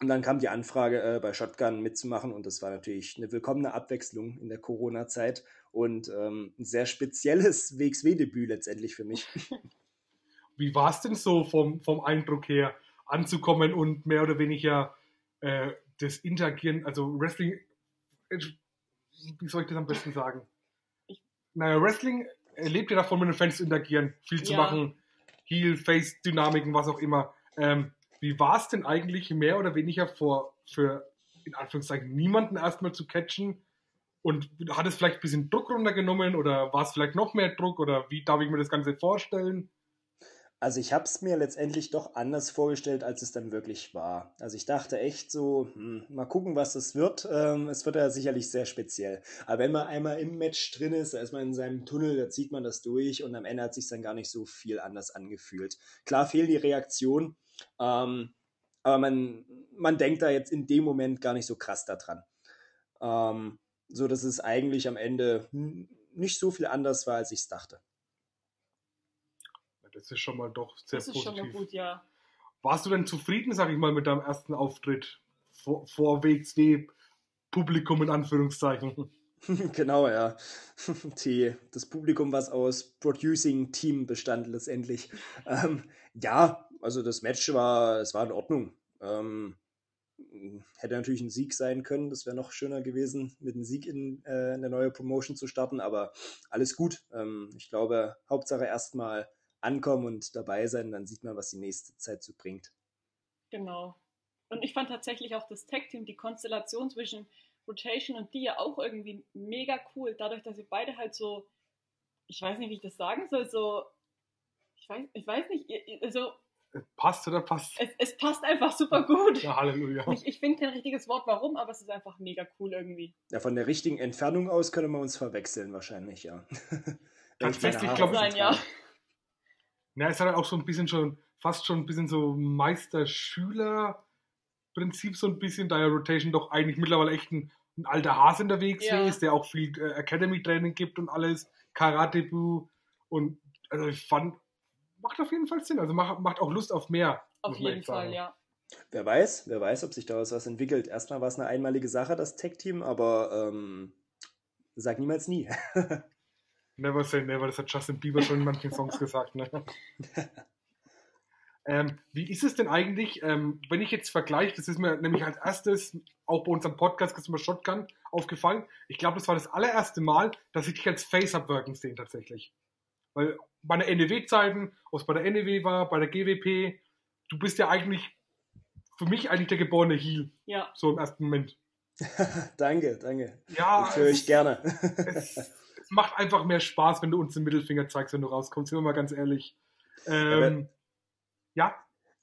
Und dann kam die Anfrage, äh, bei Shotgun mitzumachen und das war natürlich eine willkommene Abwechslung in der Corona-Zeit und ähm, ein sehr spezielles WXW-Debüt letztendlich für mich. Wie war es denn so vom, vom Eindruck her, anzukommen und mehr oder weniger äh, das Interagieren, also Wrestling, äh, wie soll ich das am besten sagen? Naja, Wrestling lebt ja davon, mit den Fans zu interagieren, viel zu ja. machen, Heel, Face, Dynamiken, was auch immer. Ähm, wie war es denn eigentlich mehr oder weniger vor, für, in Anführungszeichen, niemanden erstmal zu catchen? Und hat es vielleicht ein bisschen Druck runtergenommen oder war es vielleicht noch mehr Druck oder wie darf ich mir das Ganze vorstellen? Also ich habe es mir letztendlich doch anders vorgestellt, als es dann wirklich war. Also ich dachte echt so, hm, mal gucken, was es wird. Ähm, es wird ja sicherlich sehr speziell. Aber wenn man einmal im Match drin ist, da ist man in seinem Tunnel, da zieht man das durch und am Ende hat sich dann gar nicht so viel anders angefühlt. Klar fehlt die Reaktion, ähm, aber man, man denkt da jetzt in dem Moment gar nicht so krass daran. Ähm, so dass es eigentlich am Ende nicht so viel anders war, als ich es dachte. Das ist schon mal doch sehr das positiv. Das ist schon mal gut, ja. Warst du denn zufrieden, sag ich mal, mit deinem ersten Auftritt vor, vor WXW Publikum in Anführungszeichen? genau, ja. Die, das Publikum, was aus Producing Team bestand letztendlich. Ähm, ja, also das Match war, es war in Ordnung. Ähm, hätte natürlich ein Sieg sein können, das wäre noch schöner gewesen, mit einem Sieg in äh, eine neue Promotion zu starten, aber alles gut. Ähm, ich glaube, Hauptsache erstmal ankommen und dabei sein, dann sieht man, was die nächste Zeit so bringt. Genau. Und ich fand tatsächlich auch das Tag-Team, die Konstellation zwischen Rotation und die ja auch irgendwie mega cool, dadurch, dass sie beide halt so, ich weiß nicht, wie ich das sagen soll, so, ich weiß, ich weiß nicht, passt oder passt? Es, es, passt einfach super gut. Ja, Halleluja. Ich, ich finde kein richtiges Wort, warum, aber es ist einfach mega cool irgendwie. Ja, von der richtigen Entfernung aus können wir uns verwechseln, wahrscheinlich, ja. Tatsächlich, glaube ich, ja. Na, es hat halt auch so ein bisschen schon, fast schon ein bisschen so Meister-Schüler-Prinzip, so ein bisschen, da ja Rotation doch eigentlich mittlerweile echt ein, ein alter Hase unterwegs ja. ist, der auch viel äh, Academy-Training gibt und alles, Karate-Bu und also ich fand, macht auf jeden Fall Sinn. Also macht, macht auch Lust auf mehr. Auf jeden Fall, ja. Wer weiß, wer weiß, ob sich daraus was entwickelt. Erstmal war es eine einmalige Sache, das Tech-Team, aber ähm, sag niemals nie. never say never, das hat Justin Bieber schon in manchen Songs gesagt. Ne? ähm, wie ist es denn eigentlich, ähm, wenn ich jetzt vergleiche, das ist mir nämlich als erstes auch bei unserem Podcast Customer Shotgun aufgefallen. Ich glaube, das war das allererste Mal, dass ich dich als Face habe wirken sehen tatsächlich. Weil bei der NEW-Zeiten, was bei der NEW war, bei der GWP, du bist ja eigentlich für mich eigentlich der geborene Heal. Ja. So im ersten Moment. danke, danke. Ja. Das höre ich gerne. es, es, macht einfach mehr Spaß, wenn du uns den Mittelfinger zeigst, wenn du rauskommst, sind wir mal ganz ehrlich. Ähm, ja.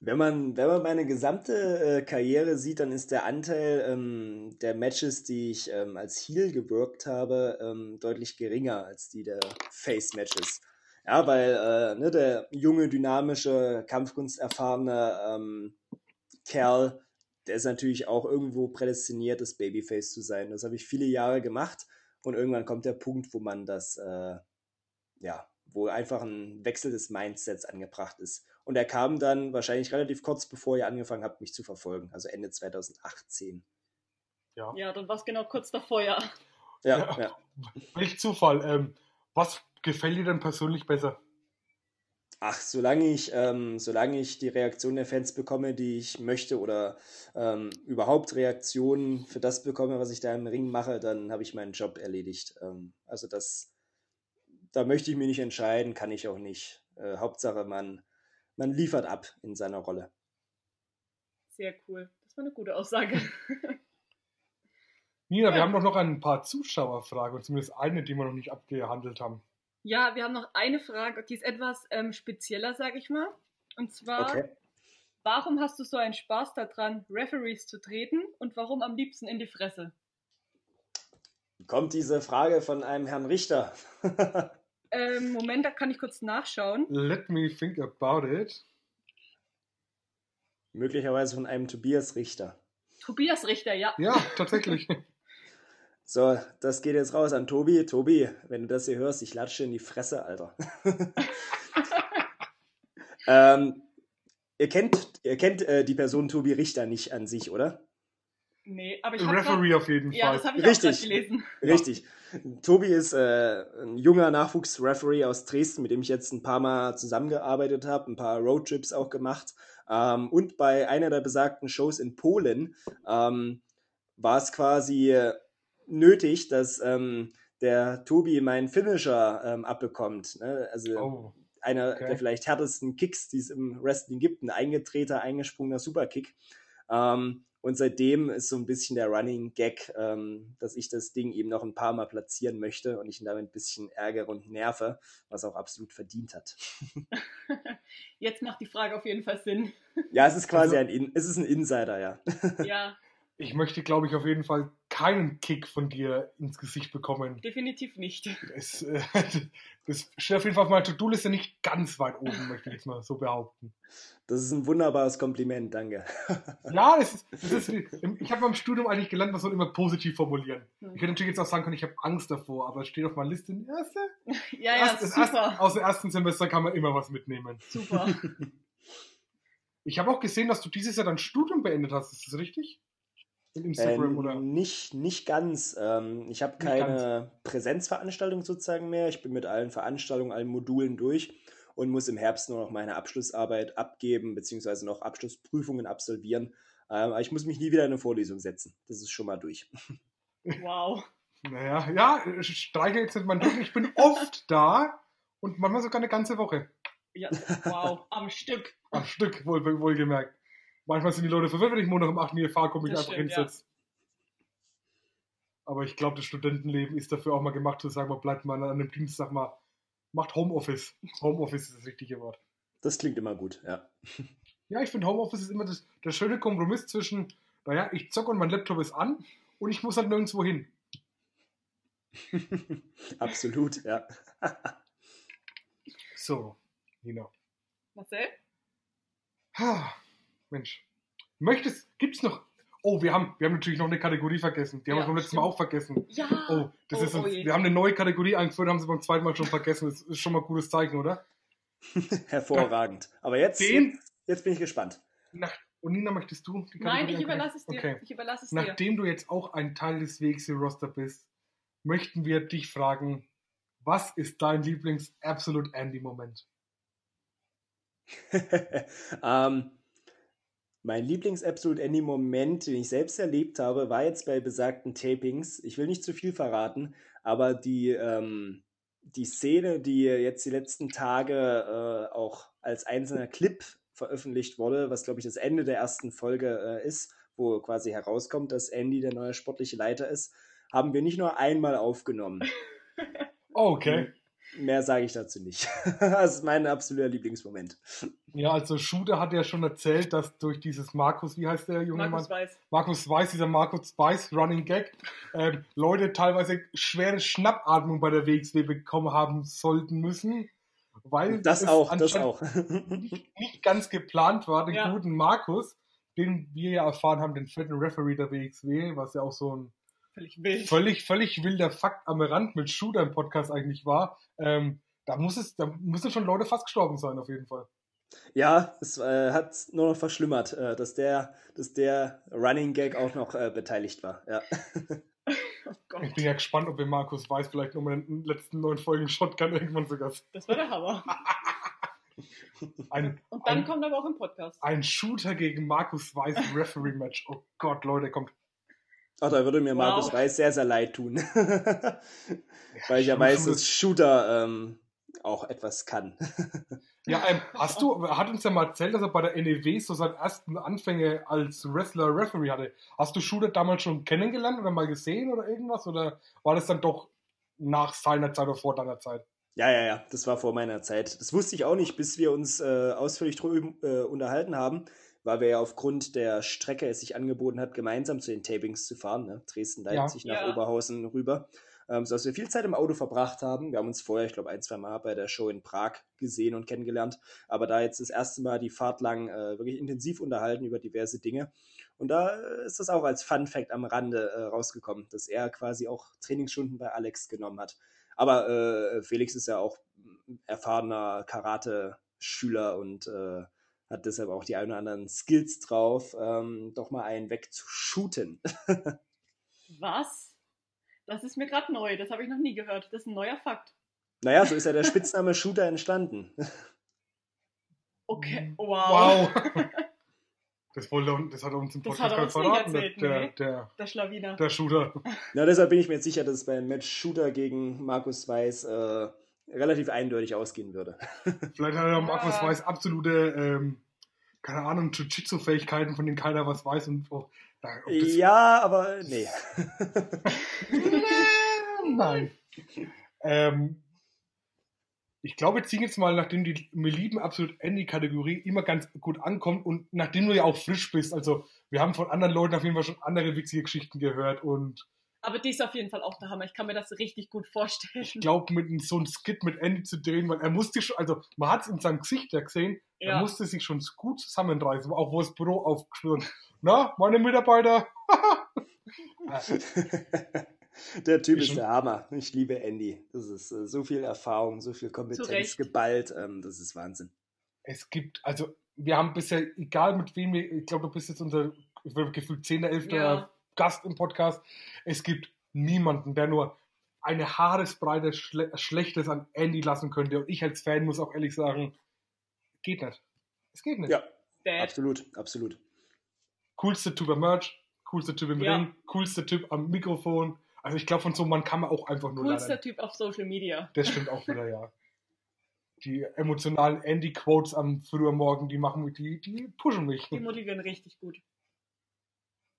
Wenn man, wenn man meine gesamte äh, Karriere sieht, dann ist der Anteil ähm, der Matches, die ich ähm, als Heal gewirkt habe, ähm, deutlich geringer als die der Face-Matches. Ja, weil äh, ne, der junge, dynamische, kampfkunsterfahrene ähm, Kerl, der ist natürlich auch irgendwo prädestiniert, das Babyface zu sein. Das habe ich viele Jahre gemacht und irgendwann kommt der Punkt, wo man das, äh, ja, wo einfach ein Wechsel des Mindsets angebracht ist. Und er kam dann wahrscheinlich relativ kurz bevor ihr angefangen habt, mich zu verfolgen, also Ende 2018. Ja, ja dann war es genau kurz davor, ja. Ja, ja. Nicht Zufall. Ähm, Was gefällt dir denn persönlich besser? Ach, solange ich, ähm, solange ich die Reaktion der Fans bekomme, die ich möchte, oder ähm, überhaupt Reaktionen für das bekomme, was ich da im Ring mache, dann habe ich meinen Job erledigt. Ähm, also das, da möchte ich mich nicht entscheiden, kann ich auch nicht. Äh, Hauptsache, man, man liefert ab in seiner Rolle. Sehr cool. Das war eine gute Aussage. Nina, wir haben doch noch ein paar Zuschauerfragen, zumindest eine, die wir noch nicht abgehandelt haben. Ja, wir haben noch eine Frage, die ist etwas ähm, spezieller, sage ich mal. Und zwar, okay. warum hast du so einen Spaß daran, Referees zu treten und warum am liebsten in die Fresse? Kommt diese Frage von einem Herrn Richter? ähm, Moment, da kann ich kurz nachschauen. Let me think about it. Möglicherweise von einem Tobias Richter. Tobias Richter, ja. Ja, tatsächlich. So, das geht jetzt raus an Tobi. Tobi, wenn du das hier hörst, ich latsche in die Fresse, Alter. ähm, ihr kennt, ihr kennt äh, die Person Tobi Richter nicht an sich, oder? Nee, aber ich habe. Referee grad, auf jeden ja, Fall. Ja, das habe ich Richtig. auch gelesen. Richtig. Tobi ist äh, ein junger Nachwuchsreferee aus Dresden, mit dem ich jetzt ein paar Mal zusammengearbeitet habe, ein paar Roadtrips auch gemacht. Ähm, und bei einer der besagten Shows in Polen ähm, war es quasi nötig, dass ähm, der Tobi meinen Finisher ähm, abbekommt. Ne? Also oh, einer okay. der vielleicht härtesten Kicks, die es im Wrestling gibt, ein eingetreter, eingesprungener Superkick. Ähm, und seitdem ist so ein bisschen der Running Gag, ähm, dass ich das Ding eben noch ein paar Mal platzieren möchte und ich ihn damit ein bisschen ärgere und nerve, was auch absolut verdient hat. Jetzt macht die Frage auf jeden Fall Sinn. Ja, es ist quasi also, ein, es ist ein Insider, ja. Ja, ich möchte, glaube ich, auf jeden Fall keinen Kick von dir ins Gesicht bekommen. Definitiv nicht. Das, äh, das steht auf jeden Fall auf meiner To-Do-Liste nicht ganz weit oben, möchte ich jetzt mal so behaupten. Das ist ein wunderbares Kompliment, danke. Ja, das ist, das ist ich habe beim Studium eigentlich gelernt, man soll immer positiv formulieren. Ich hätte natürlich jetzt auch sagen können, ich habe Angst davor, aber es steht auf meiner Liste, erste, ja, ja, erste, super. Erste, aus dem ersten Semester kann man immer was mitnehmen. Super. Ich habe auch gesehen, dass du dieses Jahr dein Studium beendet hast, ist das richtig? Instagram äh, oder? Nicht, nicht ganz. Ähm, ich habe keine ganz. Präsenzveranstaltung sozusagen mehr. Ich bin mit allen Veranstaltungen, allen Modulen durch und muss im Herbst nur noch meine Abschlussarbeit abgeben, beziehungsweise noch Abschlussprüfungen absolvieren. Ähm, aber ich muss mich nie wieder in eine Vorlesung setzen. Das ist schon mal durch. Wow. Naja, ja, streiche jetzt nicht mal durch. Ich bin oft da und manchmal sogar eine ganze Woche. Ja, wow, am Stück. Am Stück, wohl, wohlgemerkt. Manchmal sind die Leute verwirrt, wenn ich Montag um 8 Uhr fahre, komme ich das einfach stimmt, hinsetze. Ja. Aber ich glaube, das Studentenleben ist dafür auch mal gemacht, zu sagen, man bleibt mal an einem Dienstag mal, macht Homeoffice. Homeoffice ist das richtige Wort. Das klingt immer gut, ja. Ja, ich finde Homeoffice ist immer das, der schöne Kompromiss zwischen, naja, ich zocke und mein Laptop ist an und ich muss halt nirgendwo hin. Absolut, ja. so, Nina. Marcel? Mensch. Möchtest, gibt's noch. Oh, wir haben, wir haben natürlich noch eine Kategorie vergessen. Die haben ja, wir beim letzten Mal auch vergessen. Ja. Oh, das oh, ist, oh, wir haben eine neue Kategorie eingeführt, haben sie beim zweiten Mal schon vergessen. Das ist schon mal ein gutes Zeichen, oder? Hervorragend. Aber jetzt, Den, jetzt, bin ich gespannt. Nach, und Nina, möchtest du die Kategorie Nein, ich überlasse es dir. Okay. Ich überlasse es Nachdem dir. du jetzt auch ein Teil des Wegs im Roster bist, möchten wir dich fragen, was ist dein Lieblings-Absolute Andy-Moment? ähm, mein Lieblings-Absolute Andy-Moment, den ich selbst erlebt habe, war jetzt bei besagten Tapings. Ich will nicht zu viel verraten, aber die, ähm, die Szene, die jetzt die letzten Tage äh, auch als einzelner Clip veröffentlicht wurde, was glaube ich das Ende der ersten Folge äh, ist, wo quasi herauskommt, dass Andy der neue sportliche Leiter ist, haben wir nicht nur einmal aufgenommen. Oh, okay. Mehr sage ich dazu nicht. das ist mein absoluter Lieblingsmoment. Ja, also Shooter hat ja schon erzählt, dass durch dieses Markus, wie heißt der junge Markus Mann? Weiß. Markus Weiß, dieser Markus Weiß Running Gag, äh, Leute teilweise schwere Schnappatmung bei der WXW bekommen haben sollten müssen. Weil das auch, das auch. nicht, nicht, ganz geplant war, den ja. guten Markus, den wir ja erfahren haben, den vierten Referee der WXW, was ja auch so ein völlig wild. Völlig, völlig wilder Fakt am Rand mit Shooter im Podcast eigentlich war. Ähm, da muss es, da müssen schon Leute fast gestorben sein, auf jeden Fall. Ja, es äh, hat nur noch verschlimmert, äh, dass der, dass der Running Gag auch noch äh, beteiligt war. Ja. Oh Gott, Ich bin ja gespannt, ob wir Markus Weiß vielleicht noch mal in den letzten neun Folgen Shotgun irgendwann sogar. das war der Hammer. Ein, Und dann ein, kommt aber auch im Podcast. ein Shooter gegen Markus Weiß Referee-Match. Oh Gott, Leute, kommt. Ach, da würde mir Wow. Markus Weiß sehr, sehr leid tun. Weil ich ja weiß, dass Shooter ähm, auch etwas kann. Ja, ähm, hast du, hat uns ja mal erzählt, dass er bei der NEW so seine ersten Anfänge als Wrestler Referee hatte. Hast du Shooter damals schon kennengelernt oder mal gesehen oder irgendwas? Oder war das dann doch nach seiner Zeit oder vor deiner Zeit? Ja, ja, ja, das war vor meiner Zeit. Das wusste ich auch nicht, bis wir uns äh, ausführlich drüber äh, unterhalten haben, weil wir ja aufgrund der Strecke es sich angeboten hat, gemeinsam zu den Tapings zu fahren. Ne? Dresden, Ja. Leipzig nach Ja. Oberhausen rüber. Ähm, sodass wir viel Zeit im Auto verbracht haben. Wir haben uns vorher, ich glaube, ein, zwei Mal bei der Show in Prag gesehen und kennengelernt. Aber da jetzt das erste Mal die Fahrt lang äh, wirklich intensiv unterhalten über diverse Dinge. Und da äh, ist das auch als Fun Fact am Rande äh, rausgekommen, dass er quasi auch Trainingsstunden bei Alex genommen hat. Aber äh, Felix ist ja auch erfahrener Karate-Schüler und äh, hat deshalb auch die ein oder anderen Skills drauf, ähm, doch mal einen wegzushooten. Was? Das ist mir gerade neu. Das habe ich noch nie gehört. Das ist ein neuer Fakt. naja, so ist ja der Spitzname Shooter entstanden. Okay, wow. Wow. Das, wollte, das hat er uns im Podcast er nicht verraten, erzählt, der, nee. der, Der Schlawiner. der Shooter. Na, deshalb bin ich mir jetzt sicher, dass es beim Match Shooter gegen Markus Weiß äh, relativ eindeutig ausgehen würde. Vielleicht hat er Ja. Markus Weiß absolute, ähm, keine Ahnung, Jiu-Jitsu-Fähigkeiten, von denen keiner was weiß. Und oh, da, ob das, Ja, aber nee. Nein. Ähm, ich glaube, wir ziehen jetzt mal, nachdem die wir lieben absolut Andy-Kategorie immer ganz gut ankommt und nachdem du ja auch frisch bist, also wir haben von anderen Leuten auf jeden Fall schon andere witzige Geschichten gehört und Aber die ist auf jeden Fall auch der Hammer. Ich kann mir das richtig gut vorstellen. ich glaube, mit so einem Skit mit Andy zu drehen, weil er musste schon, also man hat es in seinem Gesicht ja gesehen, er Ja. musste sich schon gut zusammenreißen, auch wo das Büro aufgeschwört. Na, meine Mitarbeiter, der Typ ist der Hammer. Ich liebe Andy. Das ist äh, so viel Erfahrung, so viel Kompetenz Recht. geballt. Ähm, das ist Wahnsinn. es gibt, also wir haben bisher, egal mit wem wir, ich glaube, du bist jetzt unser ich würde gefühlt 10., 11. Ja. Gast im Podcast. Es gibt niemanden, der nur eine haaresbreite Schle Schlechtes an Andy lassen könnte. Und ich als Fan muss auch ehrlich sagen, geht nicht. Es geht nicht. Ja, Dad. absolut, absolut. Coolster Typ am Merch, coolster Typ im Ja. Ring, coolster Typ am Mikrofon. Also ich glaube, von so einem Mann kann man auch einfach nur Coolster lernen. Typ auf Social Media. Das stimmt auch wieder, ja. Die emotionalen Andy-Quotes am frühen Morgen, die machen mich, die, die pushen mich. Die motivieren richtig gut.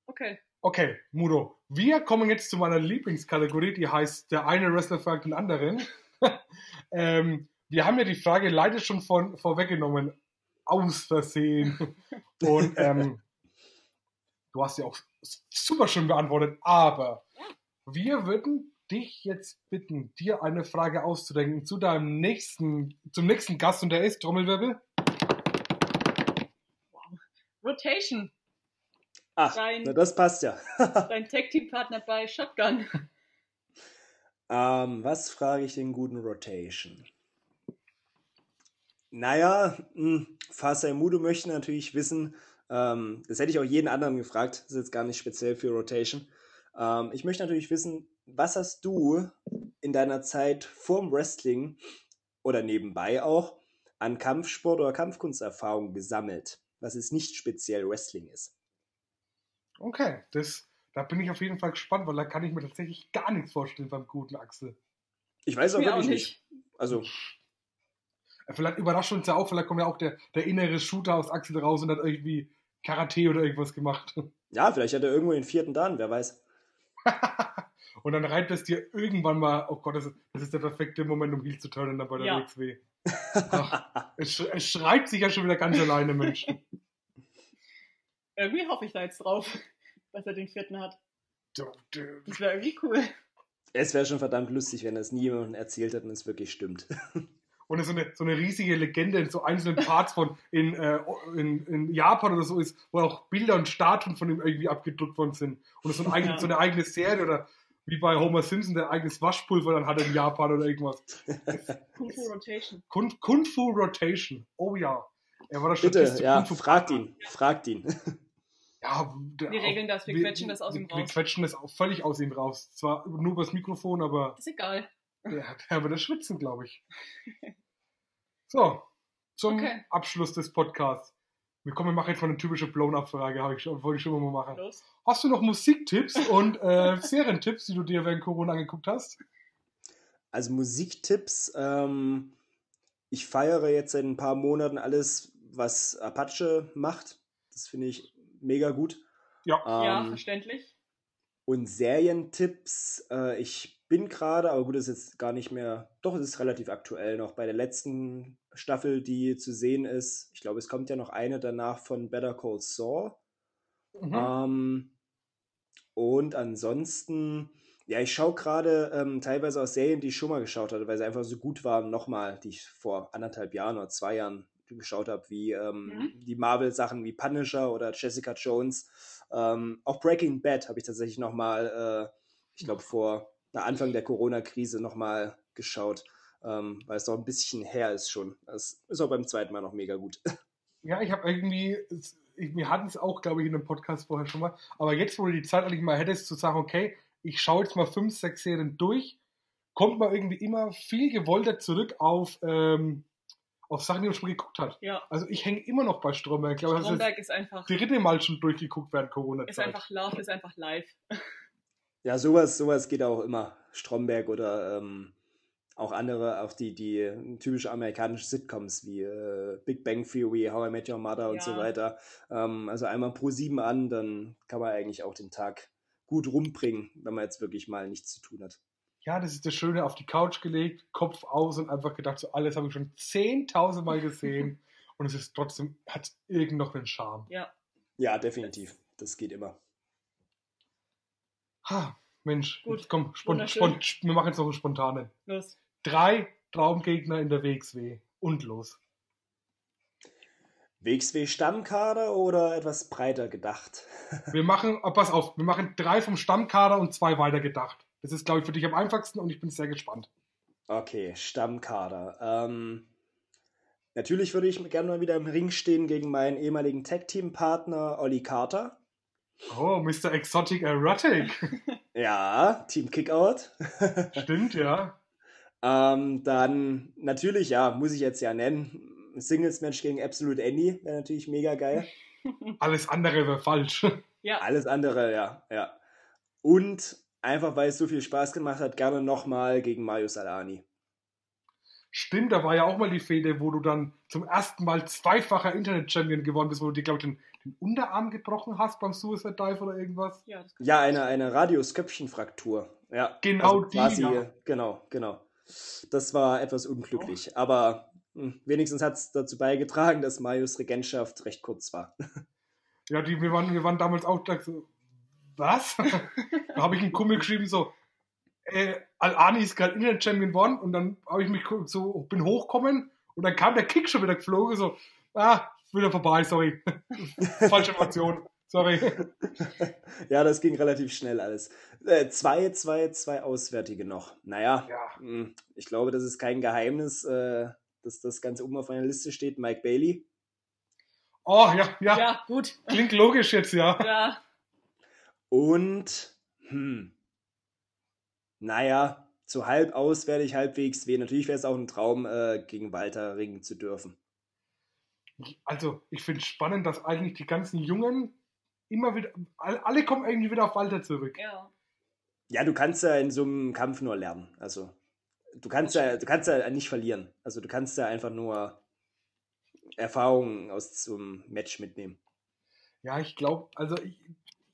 Okay. Okay, Mudo, wir kommen jetzt zu meiner Lieblingskategorie, die heißt Der eine Wrestler fragt den anderen. ähm, wir haben ja die Frage leider schon von, vorweggenommen, aus Versehen. Und ähm, du hast ja auch super schön beantwortet, aber wir würden dich jetzt bitten, dir eine Frage auszudenken zu deinem nächsten, zum nächsten Gast und der ist Trommelwirbel. Rotation. Ach, Rein. na, das passt ja. Dein Tag-Team-Partner bei Shotgun. ähm, was frage ich den guten Rotation? Naja, mh, Fasai Mudo möchte natürlich wissen, ähm, das hätte ich auch jeden anderen gefragt, das ist jetzt gar nicht speziell für Rotation. Ähm, ich möchte natürlich wissen, was hast du in deiner Zeit vorm Wrestling oder nebenbei auch an Kampfsport oder Kampfkunsterfahrung gesammelt, was es nicht speziell Wrestling ist? Okay, das, da bin ich auf jeden Fall gespannt, weil da kann ich mir tatsächlich gar nichts vorstellen beim guten Axel. Ich weiß auch wirklich auch nicht. nicht. Also, Äh, Vielleicht überrascht uns ja auch, vielleicht kommt ja auch der, der innere Shooter aus Axel raus und hat irgendwie Karate oder irgendwas gemacht. ja, vielleicht hat er irgendwo den vierten Dan, wer weiß. und dann reibt es dir irgendwann mal, oh Gott, das ist, das ist der perfekte Moment, um Heal zu turnen dann bei der Ja. WXW. Ach, es, es schreit sich ja schon wieder ganz alleine, Mensch. Irgendwie hoffe ich da jetzt drauf, dass er den vierten hat. Das wäre irgendwie cool. Es wäre schon verdammt lustig, wenn das nie jemandem erzählt hat und es wirklich stimmt. Und so eine, so eine riesige Legende in so einzelnen Parts von in, äh, in, in Japan oder so ist, wo auch Bilder und Statuen von ihm irgendwie abgedruckt worden sind. Und es so, ein eigen, Ja. so eine eigene Serie oder wie bei Homer Simpson, der eigenes Waschpulver dann hat in Japan oder irgendwas. Kung Fu Rotation. Kung, Kung Fu Rotation. Oh ja. Er war der Bitte, Statist zu ja, Kung Fu. fragt ihn, fragt ihn. Ja, Wir regeln das, wir quetschen das aus ihm Wir raus. quetschen das auch völlig aus ihm raus. Zwar nur übers Mikrofon, aber Ist egal. ja, der das schwitzen, glaube ich. So, zum Okay. Abschluss des Podcasts. Wir kommen, wir machen jetzt mal eine typische Blown-Up-Frage, habe ich schon, wollte ich schon mal machen. Los. Hast du noch Musiktipps und äh, Serientipps, die du dir während Corona angeguckt hast? Also Musiktipps, ähm, ich feiere jetzt seit ein paar Monaten alles, was Apache macht. Das finde ich mega gut. Ja. ja, Ähm, verständlich. Und Serientipps, äh, ich bin gerade, aber gut, das ist jetzt gar nicht mehr, doch, es ist relativ aktuell noch bei der letzten Staffel, die zu sehen ist. Ich glaube, es kommt ja noch eine danach von Better Call Saul. Mhm. Ähm, und ansonsten, ja, ich schaue gerade ähm, teilweise aus Serien, die ich schon mal geschaut hatte, weil sie einfach so gut waren, nochmal, die ich vor anderthalb Jahren oder zwei Jahren geschaut habe, wie ähm, Mhm. die Marvel-Sachen wie Punisher oder Jessica Jones. Ähm, auch Breaking Bad habe ich tatsächlich nochmal, äh, ich glaube, vor na, Anfang der Corona-Krise nochmal geschaut, ähm, weil es doch ein bisschen her ist schon. Das ist auch beim zweiten Mal noch mega gut. Ja, ich habe irgendwie, ich, wir hatten es auch, glaube ich, in einem Podcast vorher schon mal, aber jetzt, wo du die Zeit eigentlich mal hättest, zu sagen, okay, ich schaue jetzt mal fünf, sechs Serien durch, kommt man irgendwie immer viel gewollter zurück auf, ähm, auf Sachen, die man schon geguckt hat. Ja. Also ich hänge immer noch bei Stromberg. Ich glaube, das ist Stromberg ist einfach, dritte Mal schon durchgeguckt während ist Corona-Zeit. einfach Love, ist einfach live. Ja, sowas, sowas geht auch immer. Stromberg oder ähm, auch andere, auch die, die typische amerikanische Sitcoms wie äh, Big Bang Theory, How I Met Your Mother und so Ja. weiter. Ähm, also einmal pro sieben an, dann kann man eigentlich auch den Tag gut rumbringen, wenn man jetzt wirklich mal nichts zu tun hat. Ja, das ist das Schöne, auf die Couch gelegt, Kopf aus und einfach gedacht, so alles habe ich schon 10.000 Mal gesehen und es ist trotzdem, hat irgend noch einen Charme. Ja. Ja, definitiv. Das geht immer. Ha, Mensch, Gut, jetzt komm, spont, wunderschön. spont, wir machen jetzt noch einen spontanen. Los. Drei Traumgegner in der WXW und los. WXW Stammkader oder etwas breiter gedacht? Wir machen, oh, pass auf, wir machen drei vom Stammkader und zwei weitergedacht. Das ist, glaube ich, für dich am einfachsten und ich bin sehr gespannt. Okay, Stammkader. Ähm, natürlich würde ich gerne mal wieder im Ring stehen gegen meinen ehemaligen Tag-Team-Partner Olli Carter. Oh, Mr. Exotic Erotic. Ja, Team Kickout. Stimmt, ja. ähm, dann natürlich, ja, muss ich jetzt ja nennen. Singles-Match gegen Absolute Andy wäre natürlich mega geil. Alles andere wäre falsch. Ja. Alles andere, ja, ja. Und einfach, weil es so viel Spaß gemacht hat, gerne nochmal gegen Mario Salani. Stimmt, da war ja auch mal die Fehde, wo du dann zum ersten Mal zweifacher Internet-Champion geworden bist, wo du dir, glaube ich, den, den Unterarm gebrochen hast beim Suicide Dive oder irgendwas. Ja, Ja, eine, eine Radiusköpfchenfraktur. Ja, Genau also die, quasi, ja. Genau, genau. Das war etwas unglücklich. Aber hm, wenigstens hat es dazu beigetragen, dass Marius Regentschaft recht kurz war. Ja, die, wir, waren, wir waren damals auch was? da habe ich einen Kumpel geschrieben, so, äh, Al-Ani ist gerade Internet-Champion geworden und dann habe ich mich so, bin hochkommen und dann kam der Kick schon wieder geflogen, so, ah, wieder vorbei, sorry. Falsche Information, sorry. ja, das ging relativ schnell alles. Äh, zwei, zwei, zwei Auswärtige noch. Naja, Ja, hm, ich glaube, das ist kein Geheimnis, äh, dass das Ganze oben auf einer Liste steht. Mike Bailey. oh, ja, ja, Ja, gut. klingt logisch jetzt, ja. Ja, Und, hm, naja, zu halb auswärtig, halbwegs weh. Natürlich wäre es auch ein Traum, äh, gegen Walter ringen zu dürfen. Also, ich finde es spannend, dass eigentlich die ganzen Jungen immer wieder, all- alle kommen irgendwie wieder auf Walter zurück. ja. Ja, du kannst ja in so einem Kampf nur lernen. Also, du kannst ja, du kannst ja nicht verlieren. Also, du kannst ja einfach nur Erfahrungen aus so einem Match mitnehmen. Ja, ich glaube, also ich,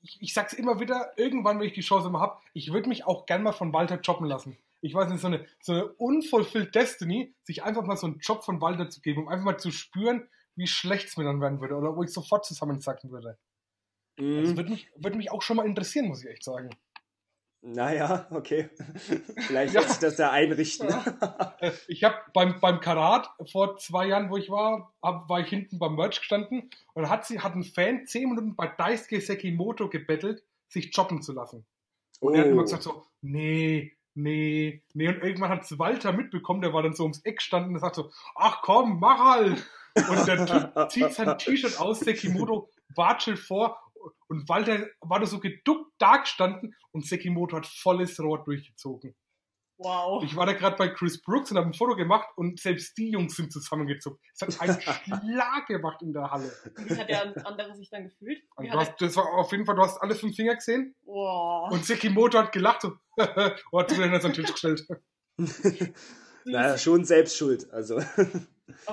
ich, ich sag's immer wieder, irgendwann, wenn ich die Chance mal habe, ich würde mich auch gern mal von Walter choppen lassen. Ich weiß nicht, so eine, so eine unfulfilled Destiny, sich einfach mal so einen Job von Walter zu geben, um einfach mal zu spüren, wie schlecht es mir dann werden würde oder wo ich sofort zusammensacken würde. Das Mhm. würde mich, würde mich auch schon mal interessieren, muss ich echt sagen. Naja, okay. Vielleicht Ja. lässt sich das ja einrichten. Ich habe beim, beim Karat vor zwei Jahren, wo ich war, hab, war ich hinten beim Merch gestanden und da hat, sie, hat ein Fan zehn Minuten bei Daisuke Sekimoto gebettelt, sich choppen zu lassen. Und er hat immer gesagt so, nee, nee, nee. Und irgendwann hat es Walter mitbekommen, der war dann so ums Eck gestanden und sagt so, ach komm, mach halt. Und Typ zieht sein T-Shirt aus, Sekimoto watschelt vor und Walter war da so geduckt da gestanden und Sekimoto hat volles Rohr durchgezogen. Wow. Ich war da gerade bei Chris Brooks und habe ein Foto gemacht und selbst die Jungs sind zusammengezuckt. Es hat einen Schlag gemacht in der Halle. Wie hat der andere sich dann gefühlt? Hast, das war auf jeden Fall, du hast alle fünf Finger gesehen wow. und Sekimoto hat gelacht und hat sich dann auf den Tisch gestellt. naja, schon selbst schuld. Also,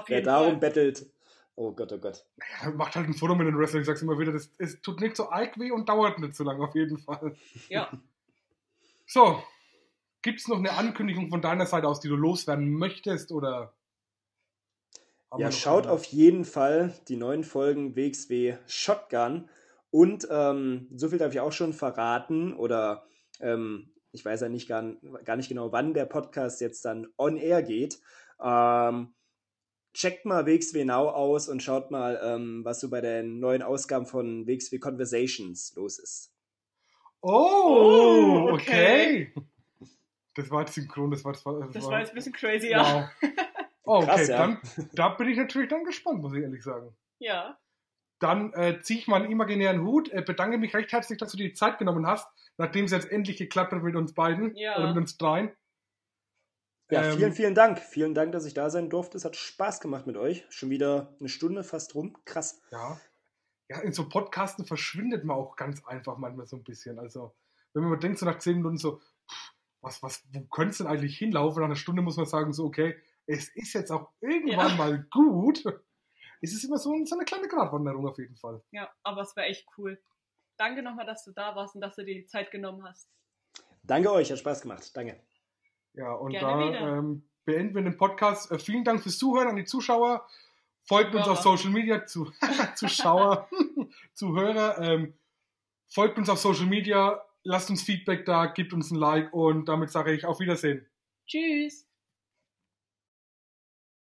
wer darum Fall. bettelt. Oh Gott, oh Gott. Er macht halt ein Foto mit den Wrestlern, ich sag's immer wieder, das, es tut nicht so arg weh und dauert nicht so lange, auf jeden Fall. Ja. So, gibt's noch eine Ankündigung von deiner Seite aus, die du loswerden möchtest oder? Ja, schaut auf jeden Fall die neuen Folgen WXW Shotgun. Und ähm, so viel darf ich auch schon verraten. Oder ähm, ich weiß ja nicht gar, gar nicht genau, wann der Podcast jetzt dann on air geht. Ähm, checkt mal WXW Now aus und schaut mal, ähm, was so bei den neuen Ausgaben von WXW Conversations los ist. Oh, Oh, okay. Das war jetzt synchron, das war das war, Das war jetzt ein bisschen crazy, ja. Wow. Oh, okay, Krass, ja. dann da bin ich natürlich dann gespannt, muss ich ehrlich sagen. Ja. Dann äh, ziehe ich meinen imaginären Hut, äh, bedanke mich recht herzlich, dass du dir die Zeit genommen hast, nachdem es jetzt endlich geklappt hat mit uns beiden Ja. oder mit uns dreien. Ja, Ähm, vielen, vielen Dank. Vielen Dank, dass ich da sein durfte. Es hat Spaß gemacht mit euch. Schon wieder eine Stunde fast rum. Krass. Ja. Ja, in so Podcasten verschwindet man auch ganz einfach manchmal so ein bisschen. Also, wenn man mal denkt, so nach zehn Minuten so, was, was, wo könnte es denn eigentlich hinlaufen? Nach einer Stunde muss man sagen, so, okay, es ist jetzt auch irgendwann Ja. mal gut. Es ist immer so, so eine kleine Gratwanderung auf jeden Fall. Ja, aber es war echt cool. Danke nochmal, dass du da warst und dass du dir die Zeit genommen hast. Danke euch, hat Spaß gemacht. Danke. Ja, und Gerne da ähm, beenden wir den Podcast. Äh, vielen Dank fürs Zuhören an die Zuschauer. Folgt uns Zuhörer. auf Social Media, zu, Zuschauer, Zuhörer. Ähm, folgt uns auf Social Media, lasst uns Feedback da, gebt uns ein Like und damit sage ich auf Wiedersehen. Tschüss.